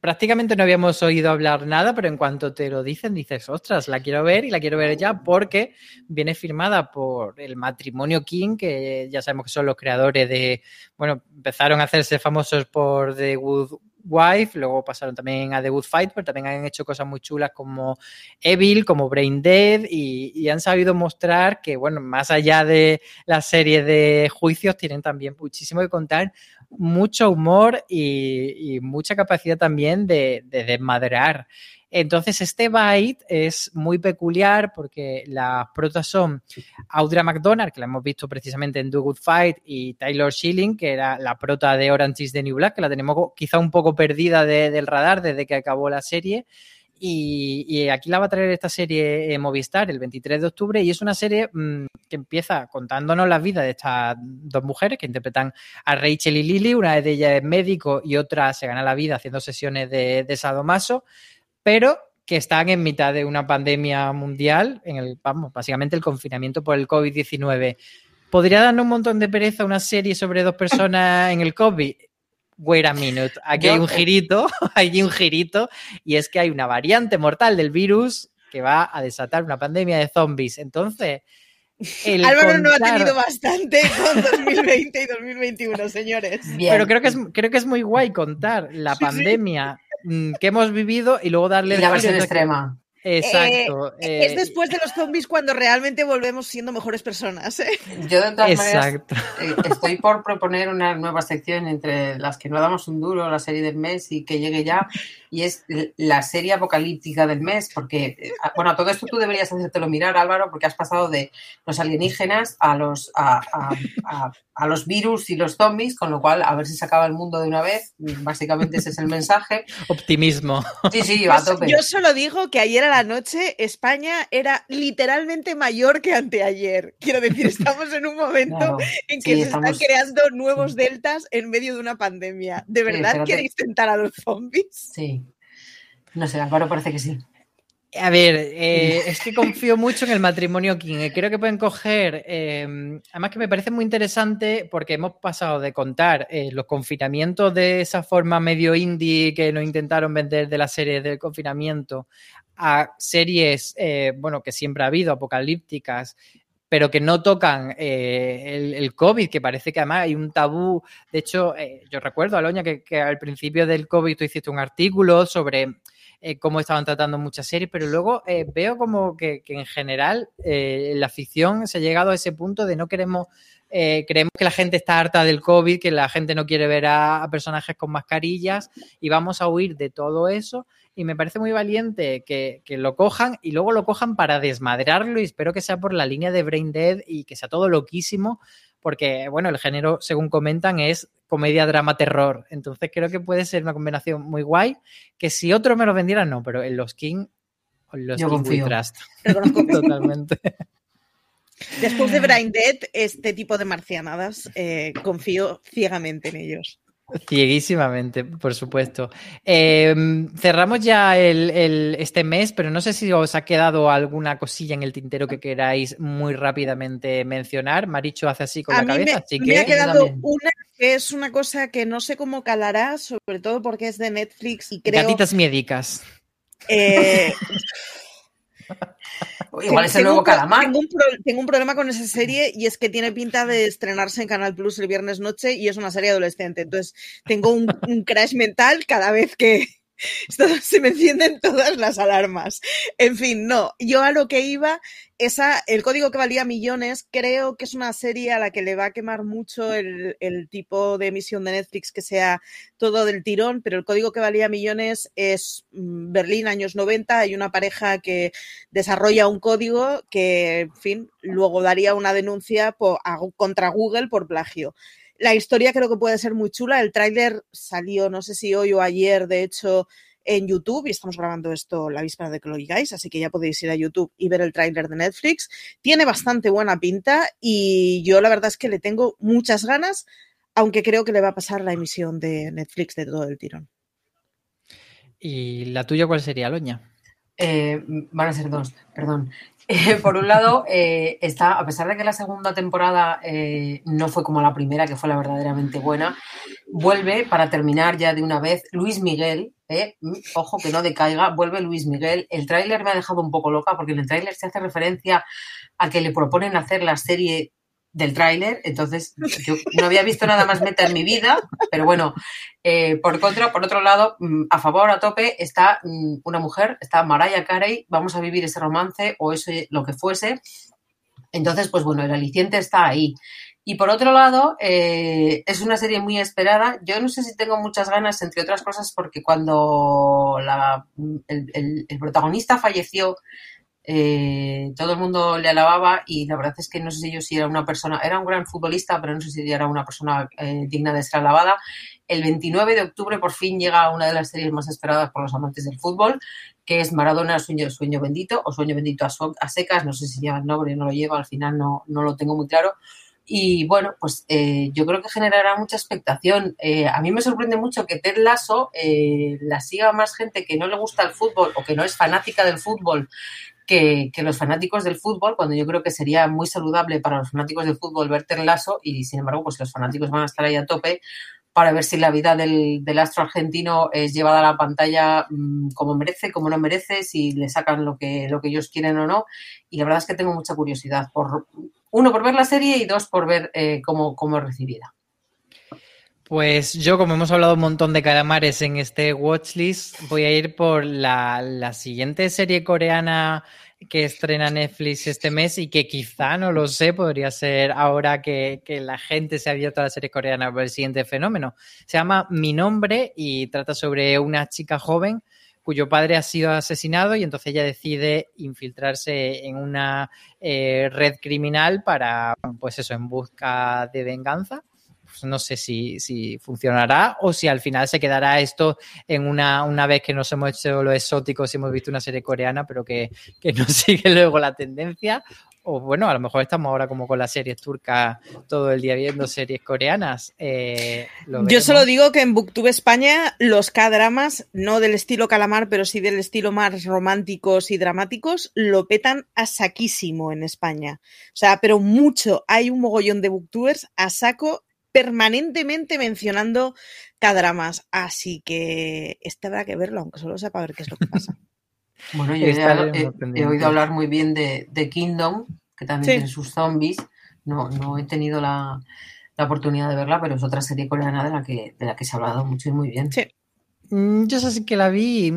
prácticamente no habíamos oído hablar nada, pero en cuanto te lo dicen, dices, ostras, la quiero ver y la quiero ver ya porque viene firmada por el matrimonio King, que ya sabemos que son los creadores de, bueno, empezaron a hacerse famosos por The Good Wife, luego pasaron también a The Good Fight, pero también han hecho cosas muy chulas como Evil, como Brain Dead y, han sabido mostrar que, bueno, más allá de la serie de juicios, tienen también muchísimo que contar, mucho humor y, mucha capacidad también de, de desmadrear. Entonces, este byte es muy peculiar porque las protas son Audra McDonald, que la hemos visto precisamente en Do Good Fight, y Taylor Schilling, que era la prota de Orange is the New Black, que la tenemos quizá un poco perdida del radar desde que acabó la serie. Y, aquí la va a traer esta serie Movistar el 23 de octubre y es una serie mm, que empieza contándonos las vidas de estas dos mujeres que interpretan a Rachel y Lily, una de ellas es médico y otra se gana la vida haciendo sesiones de, de sadomaso pero que están en mitad de una pandemia mundial, en el, vamos, básicamente el confinamiento por el COVID-19. ¿podría darnos un montón de pereza una serie sobre dos personas en el COVID? Wait a minute, aquí hay un girito, hay un girito, y es que hay una variante mortal del virus que va a desatar una pandemia de zombies. Entonces, Álvaro no ha tenido bastante con 2020 y 2021, señores. Pero creo que, es, creo que es muy guay contar la pandemia mm, que hemos vivido y luego darle... la versión extrema. Exacto. Eh, es eh, después de los zombies cuando realmente volvemos siendo mejores personas. ¿eh? Yo de todas Exacto. maneras estoy por proponer una nueva sección entre las que no damos un duro, la serie del mes y que llegue ya, y es la serie apocalíptica del mes, porque, bueno, todo esto tú deberías hacértelo mirar, Álvaro, porque has pasado de los alienígenas a los, a, a los virus y los zombies, con lo cual a ver si se acaba el mundo de una vez. Básicamente ese es el mensaje. Optimismo. Sí, sí, va a tope. Yo solo digo que ayer a la noche España era literalmente mayor que anteayer. Quiero decir, estamos en un momento en que se están creando nuevos deltas en medio de una pandemia. ¿De verdad queréis tentar a los zombies? Sí. No sé, Álvaro parece que sí. A ver, eh, es que confío mucho en el matrimonio King. Eh, creo que pueden coger, em, además que me parece muy interesante porque hemos pasado de contar eh, los confinamientos de esa forma medio indie que nos intentaron vender de la serie del confinamiento a series, bueno, que siempre ha habido, apocalípticas, pero que no tocan el, el, COVID, que parece que además hay un tabú. De hecho, yo recuerdo, Aloña, que, que al principio del COVID tú hiciste un artículo sobre eh, cómo estaban tratando muchas series, pero luego eh, veo como que, en general eh, la ficción se ha llegado a ese punto de no queremos, creemos que la gente está harta del COVID, que la gente no quiere ver a, personajes con mascarillas y vamos a huir de todo eso. Y me parece muy valiente que, que, lo cojan y luego lo cojan para desmadrarlo y espero que sea por la línea de Brain Dead y que sea todo loquísimo porque, bueno, el género, según comentan, es comedia, drama, terror. Entonces creo que puede ser una combinación muy guay, que si otro me lo vendiera, no, pero en los King, los Yo King Trust. Totalmente. Después de Brain Dead, este tipo de marcianadas, eh, confío ciegamente en ellos. Cieguísimamente, por supuesto. Em, cerramos ya el, este mes, pero no sé si os ha quedado alguna cosilla en el tintero que queráis muy rápidamente mencionar. Maricho hace así con la cabeza. Me, me ha quedado una que es una cosa que no sé cómo calará, sobre todo porque es de Netflix y creo. Gatitas miédicas. Eh, Igual es el nuevo calamar. Tengo un, problema con esa serie y es que tiene pinta de estrenarse en Canal Plus el viernes noche y es una serie adolescente. Entonces tengo un crash mental cada vez que, se me encienden todas las alarmas. En fin, no, yo a lo que iba, esa, el código que valía millones, creo que es una serie a la que le va a quemar mucho el, tipo de emisión de Netflix que sea todo del tirón, pero el código que valía millones es mm, Berlín, años 90, hay una pareja que desarrolla un código que, en fin, luego daría una denuncia contra Google por plagio. La historia creo que puede ser muy chula. El tráiler salió, no sé si hoy o ayer, de hecho, en YouTube y estamos grabando esto la víspera de que lo digáis, así que ya podéis ir a YouTube y ver el tráiler de Netflix. Tiene bastante buena pinta y yo la verdad es que le tengo muchas ganas, aunque creo que le va a pasar la emisión de Netflix de todo el tirón. ¿Y la tuya cuál sería, Loña? Eh, van a ser dos, perdón. Por un lado, eh, está, a pesar de que la segunda temporada eh, no fue como la primera, que fue la verdaderamente buena, vuelve para terminar ya de una vez Luis Miguel, mm, ojo que no decaiga, vuelve Luis Miguel. El tráiler me ha dejado un poco loca porque en el tráiler se hace referencia a que le proponen hacer la serie del tráiler, entonces yo no había visto nada más meta en mi vida, pero bueno, eh, por contra, por otro lado, mm, a favor, a tope, está mm, una mujer, está Mariah Carey, vamos a vivir ese romance o eso lo que fuese, entonces, pues bueno, el aliciente está ahí. Y por otro lado, eh, es una serie muy esperada. Yo no sé si tengo muchas ganas, entre otras cosas, porque cuando el, el protagonista falleció, eh, todo el mundo le alababa y la verdad es que no sé si yo si era una persona, era un gran futbolista, pero no sé si era una persona eh, digna de ser alabada. El 29 de octubre por fin llega una de las series más esperadas por los amantes del fútbol, que es Maradona Sueño, Sueño Bendito o Sueño Bendito a, secas, no sé si lleva el nombre, no lo lleva, al final no, no lo tengo muy claro. Y bueno, pues eh, yo creo que generará mucha expectación. a mí me sorprende mucho que Ted Lasso la siga más gente que no le gusta el fútbol o que no es fanática del fútbol que, los fanáticos del fútbol, cuando yo creo que sería muy saludable para los fanáticos del fútbol ver Lazo y sin embargo, pues los fanáticos van a estar ahí a tope para ver si la vida del, del astro argentino es llevada a la pantalla mmm, como merece, como no merece, si le sacan lo que, lo que ellos quieren o no. Y la verdad es que tengo mucha curiosidad, por uno, por ver la serie y dos, por ver eh, cómo, cómo es recibida. Pues yo, como hemos hablado un montón de calamares en este watchlist, voy a ir por la, la, siguiente serie coreana que estrena Netflix este mes y que quizá, no lo sé, podría ser ahora que, que la gente se ha abierto a la serie coreana por el siguiente fenómeno. Se llama Mi Nombre y trata sobre una chica joven cuyo padre ha sido asesinado y entonces ella decide infiltrarse en una eh, red criminal para, pues eso, en busca de venganza pues no sé si, si, funcionará o si al final se quedará esto en una, una vez que nos hemos hecho lo exóticos y hemos visto una serie coreana, pero que, que no sigue luego la tendencia. O bueno, a lo mejor estamos ahora como con las series turcas todo el día viendo series coreanas. Eh, Yo solo digo que en Booktube España los K-dramas, no del estilo calamar, pero sí del estilo más románticos y dramáticos, lo petan a saquísimo en España. O sea, pero mucho. Hay un mogollón de booktubers a saco permanentemente mencionando K-dramas. Así que este habrá que verlo, aunque solo sepa ver qué es lo que pasa. bueno, yo he, he, he, oído hablar muy bien de, de Kingdom, que también sí. tiene sus zombies. No, no he tenido la, la, oportunidad de verla, pero es otra serie coreana de la que, de la que se ha hablado mucho y muy bien. Sí. Mm, yo sé sí que la vi.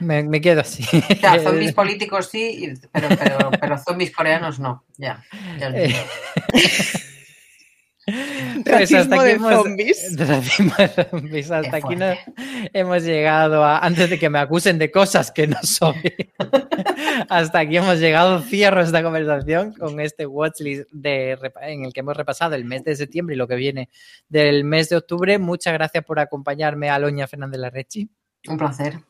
Me, me, quedo así. Ya, zombies políticos sí, pero, pero, pero zombies coreanos no. Ya. ya Pues hasta aquí hemos, zombies. de zombies. Hasta aquí no, hemos llegado a, antes de que me acusen de cosas que no soy. hasta aquí hemos llegado. Cierro esta conversación con este watchlist de, en el que hemos repasado el mes de septiembre y lo que viene del mes de octubre. Muchas gracias por acompañarme, Aloña Fernández Larrechi. Un placer.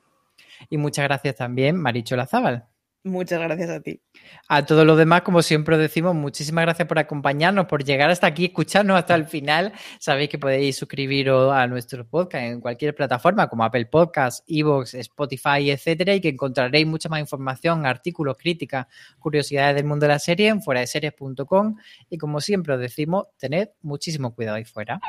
Y muchas gracias también, Maricho Lazábal. Muchas gracias a ti. A todos los demás, como siempre decimos, muchísimas gracias por acompañarnos, por llegar hasta aquí, escucharnos hasta el final. Sabéis que podéis suscribiros a nuestro podcast en cualquier plataforma como Apple Podcasts, Evox, Spotify, etcétera, y que encontraréis mucha más información, artículos, críticas, curiosidades del mundo de la serie en fuera de series.com. Y como siempre os decimos, tened muchísimo cuidado ahí fuera.